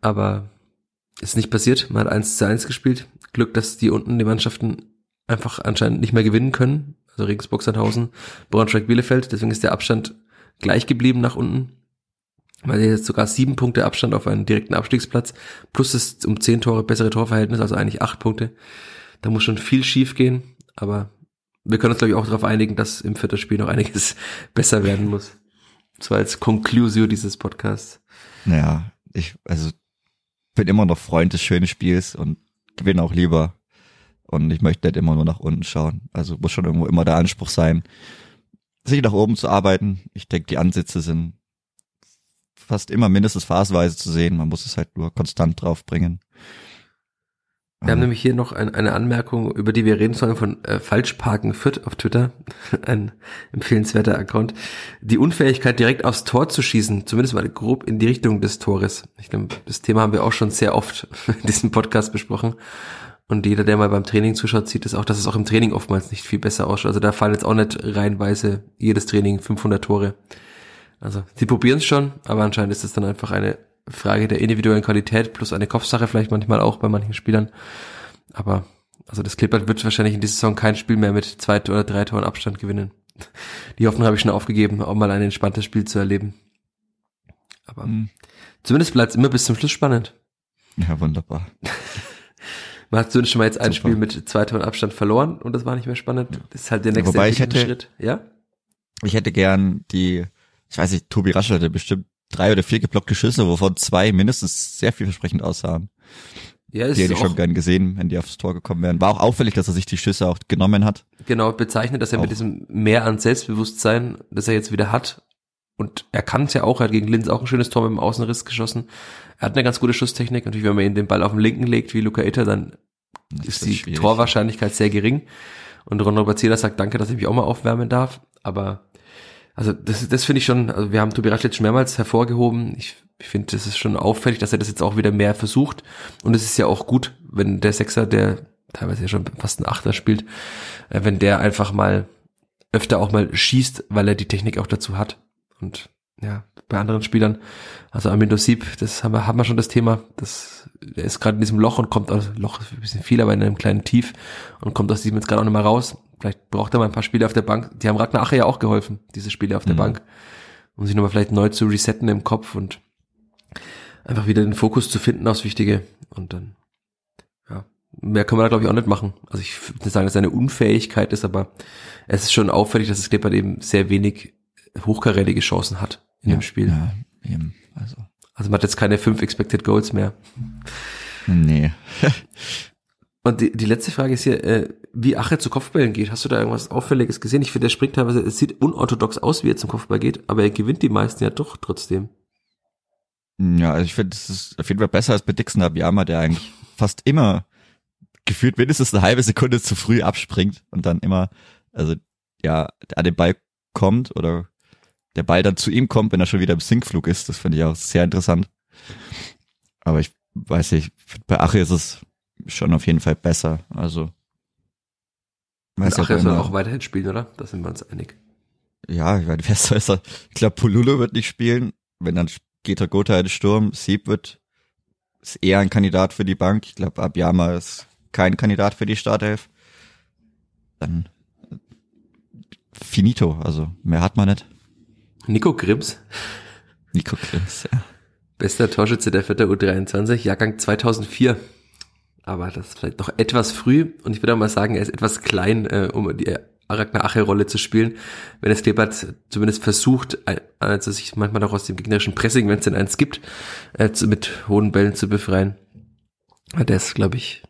Aber ist nicht passiert, man hat 1 zu 1 gespielt. Glück, dass die unten die Mannschaften einfach anscheinend nicht mehr gewinnen können. Also Regensburg, Sandhausen, Braunschweig, Bielefeld. Deswegen ist der Abstand gleich geblieben nach unten. Weil jetzt sogar sieben Punkte Abstand auf einen direkten Abstiegsplatz. Plus das um zehn Tore bessere Torverhältnis, also eigentlich acht Punkte. Da muss schon viel schief gehen. Aber wir können uns, glaube ich, auch darauf einigen, dass im vierten Spiel noch einiges besser werden muss. War jetzt Conclusio dieses Podcasts. Naja, ich, also bin immer noch Freund des schönen Spiels und gewinne auch lieber und ich möchte nicht immer nur nach unten schauen. Also muss schon irgendwo immer der Anspruch sein, sich nach oben zu arbeiten. Ich denke, die Ansätze sind fast immer mindestens phasenweise zu sehen. Man muss es halt nur konstant draufbringen. Wir haben nämlich hier noch ein, eine Anmerkung, über die wir reden sollen, von äh, Falschparken Fit auf Twitter, ein empfehlenswerter Account. Die Unfähigkeit, direkt aufs Tor zu schießen, zumindest mal grob in die Richtung des Tores. Ich glaube, das Thema haben wir auch schon sehr oft in diesem Podcast besprochen. Und jeder, der mal beim Training zuschaut, sieht es auch, dass es auch im Training oftmals nicht viel besser ausschaut. Also da fallen jetzt auch nicht reihenweise jedes Training 500 Tore. Also sie probieren es schon, aber anscheinend ist es dann einfach eine Frage der individuellen Qualität plus eine Kopfsache vielleicht manchmal auch bei manchen Spielern. Aber also das Clippert wird wahrscheinlich in dieser Saison kein Spiel mehr mit zwei oder drei Toren Abstand gewinnen. Die Hoffnung habe ich schon aufgegeben, auch mal ein entspanntes Spiel zu erleben. Aber mhm. zumindest bleibt es immer bis zum Schluss spannend. Ja, wunderbar. Man hat schon mal jetzt ein Super. Spiel mit zwei Toren Abstand verloren und das war nicht mehr spannend. Das ist halt der nächste Wobei ich hätte, Schritt. Ja? Ich hätte gern die, ich weiß nicht, Tobi Raschel hatte bestimmt drei oder vier geblockte Schüsse, wovon zwei mindestens sehr vielversprechend aussahen. Ja, ist die hätte ich schon gern gesehen, wenn die aufs Tor gekommen wären. War auch auffällig, dass er sich die Schüsse auch genommen hat. Genau, bezeichnet, dass er auch. mit diesem Mehr an Selbstbewusstsein, das er jetzt wieder hat, und er kann es ja auch, er hat gegen Linz auch ein schönes Tor mit dem Außenriss geschossen. Er hat eine ganz gute Schusstechnik. Natürlich, wenn man ihn den Ball auf den linken legt, wie Luca Itter, dann das ist, die Torwahrscheinlichkeit sehr gering. Und Ron Robert Zieler sagt, danke, dass ich mich auch mal aufwärmen darf. Aber also das, das finde ich schon, also wir haben Tobi Raschlitz schon mehrmals hervorgehoben. Ich, ich finde, das ist schon auffällig, dass er das jetzt auch wieder mehr versucht. Und es ist ja auch gut, wenn der Sechser, der teilweise ja schon fast ein Achter spielt, äh, wenn der einfach mal öfter auch mal schießt, weil er die Technik auch dazu hat. Und ja, bei anderen Spielern, also Amin Sieb, das haben wir, haben wir schon das Thema, das, der ist gerade in diesem Loch und kommt aus, Loch ist ein bisschen viel, aber in einem kleinen Tief und kommt aus diesem jetzt gerade auch mehr raus. Vielleicht braucht er mal ein paar Spiele auf der Bank. Die haben Ragnar Ache ja auch geholfen, diese Spiele auf der mhm. Bank, um sich nochmal vielleicht neu zu resetten im Kopf und einfach wieder den Fokus zu finden aufs Wichtige und dann, ja, Mehr können wir da, glaube ich, auch nicht machen. Also ich würde nicht sagen, dass es eine Unfähigkeit ist, aber es ist schon auffällig, dass das Clippert eben sehr wenig hochkarätige Chancen hat in ja, dem Spiel. Ja, eben. Also. also man hat jetzt keine fünf Expected Goals mehr. Nee. Und die, die letzte Frage ist hier, äh, wie Ache zu Kopfbällen geht. Hast du da irgendwas Auffälliges gesehen? Ich finde, der springt teilweise, es sieht unorthodox aus, wie er zum Kopfball geht, aber er gewinnt die meisten ja doch trotzdem. Ja, also ich finde, es ist auf jeden Fall besser als bei Dixon Abiyama, der eigentlich fast immer gefühlt mindestens eine halbe Sekunde zu früh abspringt und dann immer, also ja, an den Ball kommt oder der Ball dann zu ihm kommt, wenn er schon wieder im Sinkflug ist. Das finde ich auch sehr interessant. Aber ich weiß nicht, bei Ache ist es schon auf jeden Fall besser. Also weiß Ache soll auch weiterhin spielen, oder? Da sind wir uns einig. Ja, ich meine, wer ist er? Ich glaube, Pululo wird nicht spielen. Wenn dann geht er Gotha in den Sturm. Sieb wird ist eher ein Kandidat für die Bank. Ich glaube, Abiyama ist kein Kandidat für die Startelf. Dann finito, also mehr hat man nicht. Nico Grims. Nico Grims, ja. Bester Torschütze der Vierter U23, Jahrgang 2004. Aber das ist vielleicht noch etwas früh und ich würde auch mal sagen, er ist etwas klein, äh, um die Aragna Ache-Rolle zu spielen. Wenn es Klebert zumindest versucht, also sich manchmal auch aus dem gegnerischen Pressing, wenn es denn eins gibt, äh, zu, mit hohen Bällen zu befreien. Der ist, glaube ich,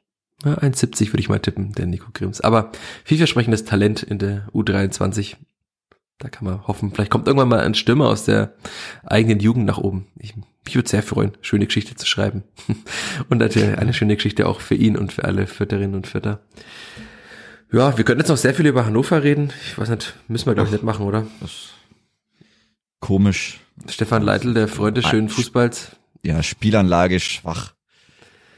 1,70 würde ich mal tippen, der Nico Grims. Aber vielversprechendes Talent in der U23. Da kann man hoffen, vielleicht kommt irgendwann mal ein Stürmer aus der eigenen Jugend nach oben. Ich, mich würde sehr freuen, schöne Geschichte zu schreiben. und natürlich eine schöne Geschichte auch für ihn und für alle Fütterinnen und Fütter. Ja, wir könnten jetzt noch sehr viel über Hannover reden. Ich weiß nicht, müssen wir glaube ich nicht machen, oder? komisch. Stefan Leitl, der Freund des schönen Fußballs. Ja, Spielanlage schwach.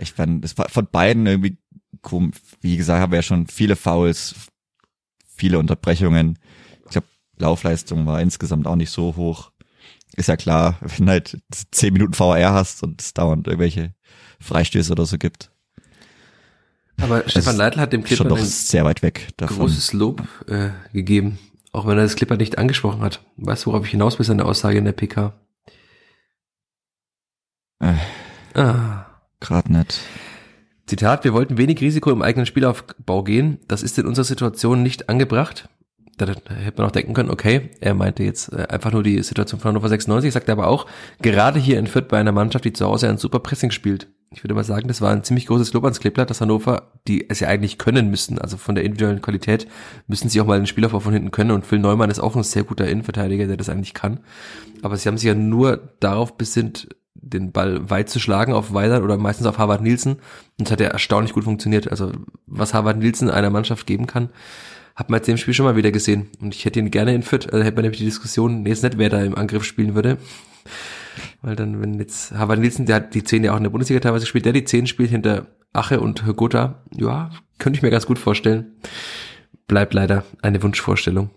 Ich fand, das war von beiden irgendwie komisch. Wie gesagt, haben wir ja schon viele Fouls, viele Unterbrechungen. Laufleistung war insgesamt auch nicht so hoch. Ist ja klar, wenn halt zehn Minuten VR hast und es dauernd irgendwelche Freistöße oder so gibt. Aber Stefan Leitl hat dem Clipper schon sehr weit weg davon. großes Lob äh, gegeben, auch wenn er das Clipper nicht angesprochen hat. Weißt du, worauf ich hinaus bin, seine Aussage in der PK? Äh, ah. Gerade nicht. Zitat, wir wollten wenig Risiko im eigenen Spielaufbau gehen. Das ist in unserer Situation nicht angebracht. Da hätte man auch denken können, okay, er meinte jetzt äh, einfach nur die Situation von Hannover 96, sagt er aber auch, gerade hier in Fürth bei einer Mannschaft, die zu Hause ein super Pressing spielt ich würde mal sagen, das war ein ziemlich großes Lob ans Kleeblatt, dass Hannover, die es ja eigentlich können müssen, also von der individuellen Qualität, müssen sie auch mal einen Spielaufbau von hinten können und Phil Neumann ist auch ein sehr guter Innenverteidiger, der das eigentlich kann. Aber sie haben sich ja nur darauf besinnt, den Ball weit zu schlagen auf Weidert oder meistens auf Harvard Nielsen und es hat ja erstaunlich gut funktioniert. Also was Harvard Nielsen einer Mannschaft geben kann, hat man jetzt dem Spiel schon mal wieder gesehen und ich hätte ihn gerne in Fürth, also hätte man nämlich die Diskussion, nee, ist nicht, wer da im Angriff spielen würde. Weil dann, wenn jetzt Harvard Nielsen, der hat die 10 ja auch in der Bundesliga teilweise gespielt, der die 10 spielt hinter Ache und Gotha, ja, könnte ich mir ganz gut vorstellen. Bleibt leider eine Wunschvorstellung.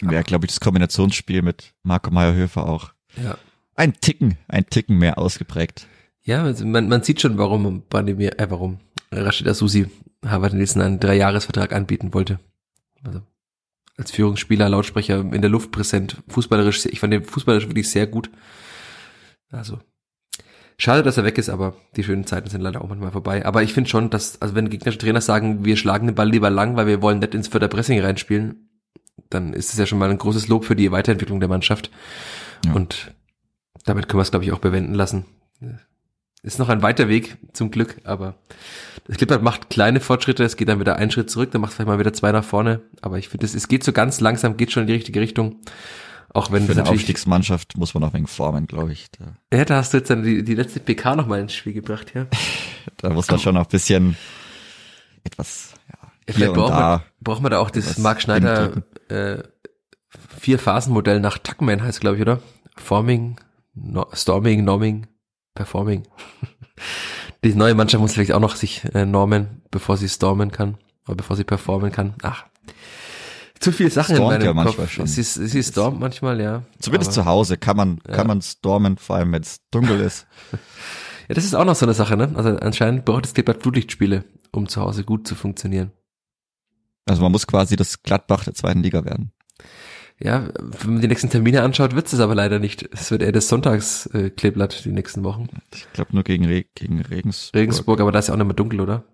Wäre, glaube ich, das Kombinationsspiel mit Marco Meyer-Höfer auch. Ja. Ein Ticken, ein Ticken mehr ausgeprägt. Ja, also man, man sieht schon, warum Branimir, äh, warum Rashid Asusi Harvard Nielsen einen Dreijahresvertrag anbieten wollte. Also als Führungsspieler, Lautsprecher in der Luft präsent, fußballerisch, ich fand den fußballerisch wirklich sehr gut. Also, schade, dass er weg ist, aber die schönen Zeiten sind leider auch manchmal vorbei. Aber ich finde schon, dass, also wenn gegnerische Trainer sagen, wir schlagen den Ball lieber lang, weil wir wollen nicht ins Förderpressing reinspielen, dann ist es ja schon mal ein großes Lob für die Weiterentwicklung der Mannschaft. Ja. Und damit können wir es, glaube ich, auch bewenden lassen. Ist noch ein weiter Weg, zum Glück, aber das Clippert macht kleine Fortschritte, es geht dann wieder einen Schritt zurück, dann macht es vielleicht mal wieder zwei nach vorne, aber ich finde, es, es geht so ganz langsam, geht schon in die richtige Richtung. Auch wenn Für eine Aufstiegsmannschaft muss man auch wegen formen, glaube ich. Da. Ja, da hast du jetzt dann die, die letzte PK noch mal ins Spiel gebracht, ja. da muss man schon noch ein bisschen etwas, ja. vielleicht braucht man, braucht man da auch das Mark Schneider äh, Vier-Phasen-Modell nach Tuckman heißt, glaube ich, oder? Forming, no, Storming, Norming, Performing. Die neue Mannschaft muss vielleicht auch noch sich äh, normen, bevor sie stormen kann, oder bevor sie performen kann. Ach, zu viele Sachen Stormt in meinem ja Kopf. manchmal schon. Sie, sie stormt manchmal, ja. Zumindest zu Hause kann man, ja. kann man stormen, vor allem wenn es dunkel ist. ja, das ist auch noch so eine Sache, ne? Also anscheinend braucht es Clippert Flutlichtspiele, um zu Hause gut zu funktionieren. Also man muss quasi das Gladbach der zweiten Liga werden. Ja, wenn man die nächsten Termine anschaut, wird es aber leider nicht. Es wird eher das Sonntagskleeblatt äh, die nächsten Wochen. Ich glaube nur gegen, Re gegen Regensburg. Regensburg, aber da ist ja auch nicht mehr dunkel, oder?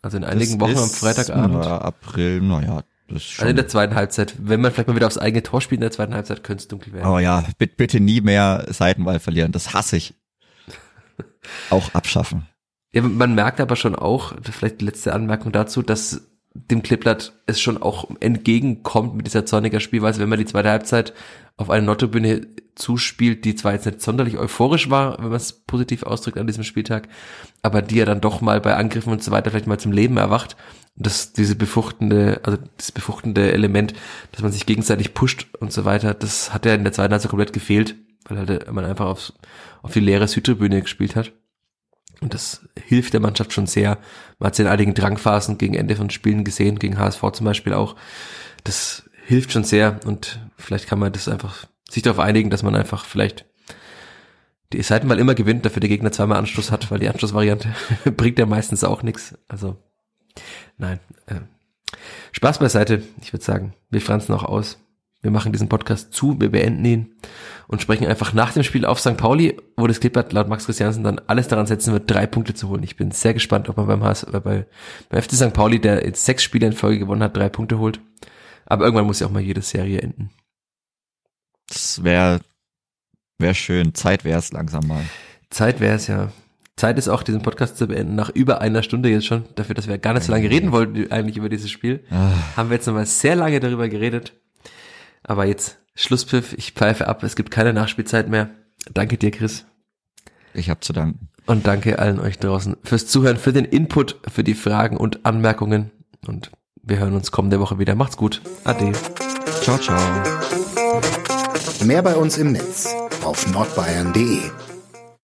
Also in einigen Das Wochen am Freitagabend. Na, April, naja, das ist schon. Also in der zweiten Halbzeit. Wenn man vielleicht mal wieder aufs eigene Tor spielt in der zweiten Halbzeit, könnte es dunkel werden. oh ja, bitte, bitte nie mehr Seitenwahl verlieren. Das hasse ich. Auch abschaffen. Ja, man merkt aber schon auch, vielleicht die letzte Anmerkung dazu, dass dem Klippblatt es schon auch entgegenkommt mit dieser zorniger Spielweise, wenn man die zweite Halbzeit auf eine Nordtribüne zuspielt, die zwar jetzt nicht sonderlich euphorisch war, wenn man es positiv ausdrückt an diesem Spieltag, aber die ja dann doch mal bei Angriffen und so weiter vielleicht mal zum Leben erwacht. Und das, diese befruchtende, also das befruchtende Element, dass man sich gegenseitig pusht und so weiter, das hat ja in der zweiten Halbzeit komplett gefehlt, weil halt man einfach aufs, auf die leere Südtribüne gespielt hat. Und das hilft der Mannschaft schon sehr. Man hat es in einigen Drangphasen gegen Ende von Spielen gesehen, gegen HSV zum Beispiel auch. Das hilft schon sehr und vielleicht kann man das einfach sich darauf einigen, dass man einfach vielleicht die Seitenwahl immer gewinnt, dafür der Gegner zweimal Anschluss hat, weil die Anschlussvariante bringt ja meistens auch nichts. Also nein. Äh, Spaß beiseite. Ich würde sagen, wir franzen auch aus. Wir machen diesen Podcast zu, wir beenden ihn und sprechen einfach nach dem Spiel auf St. Pauli, wo das Klippert laut Max Christiansen dann alles daran setzen wird, drei Punkte zu holen. Ich bin sehr gespannt, ob man beim, HS, äh, bei, beim FC St. Pauli, der jetzt sechs Spiele in Folge gewonnen hat, drei Punkte holt. Aber irgendwann muss ja auch mal jede Serie enden. Das wäre wär schön. Zeit wäre es langsam mal. Zeit wäre es ja. Zeit ist auch, diesen Podcast zu beenden, nach über einer Stunde jetzt schon, dafür, dass wir gar nicht so lange reden wollten eigentlich über dieses Spiel. Ah, Haben wir jetzt nochmal sehr lange darüber geredet. Aber jetzt Schlusspfiff, ich pfeife ab, es gibt keine Nachspielzeit mehr. Danke dir, Chris. Ich habe zu danken. Und danke allen euch draußen fürs Zuhören, für den Input, für die Fragen und Anmerkungen. Und wir hören uns kommende Woche wieder. Macht's gut. Ade. Ciao, ciao. Mehr bei uns im Netz auf nordbayern.de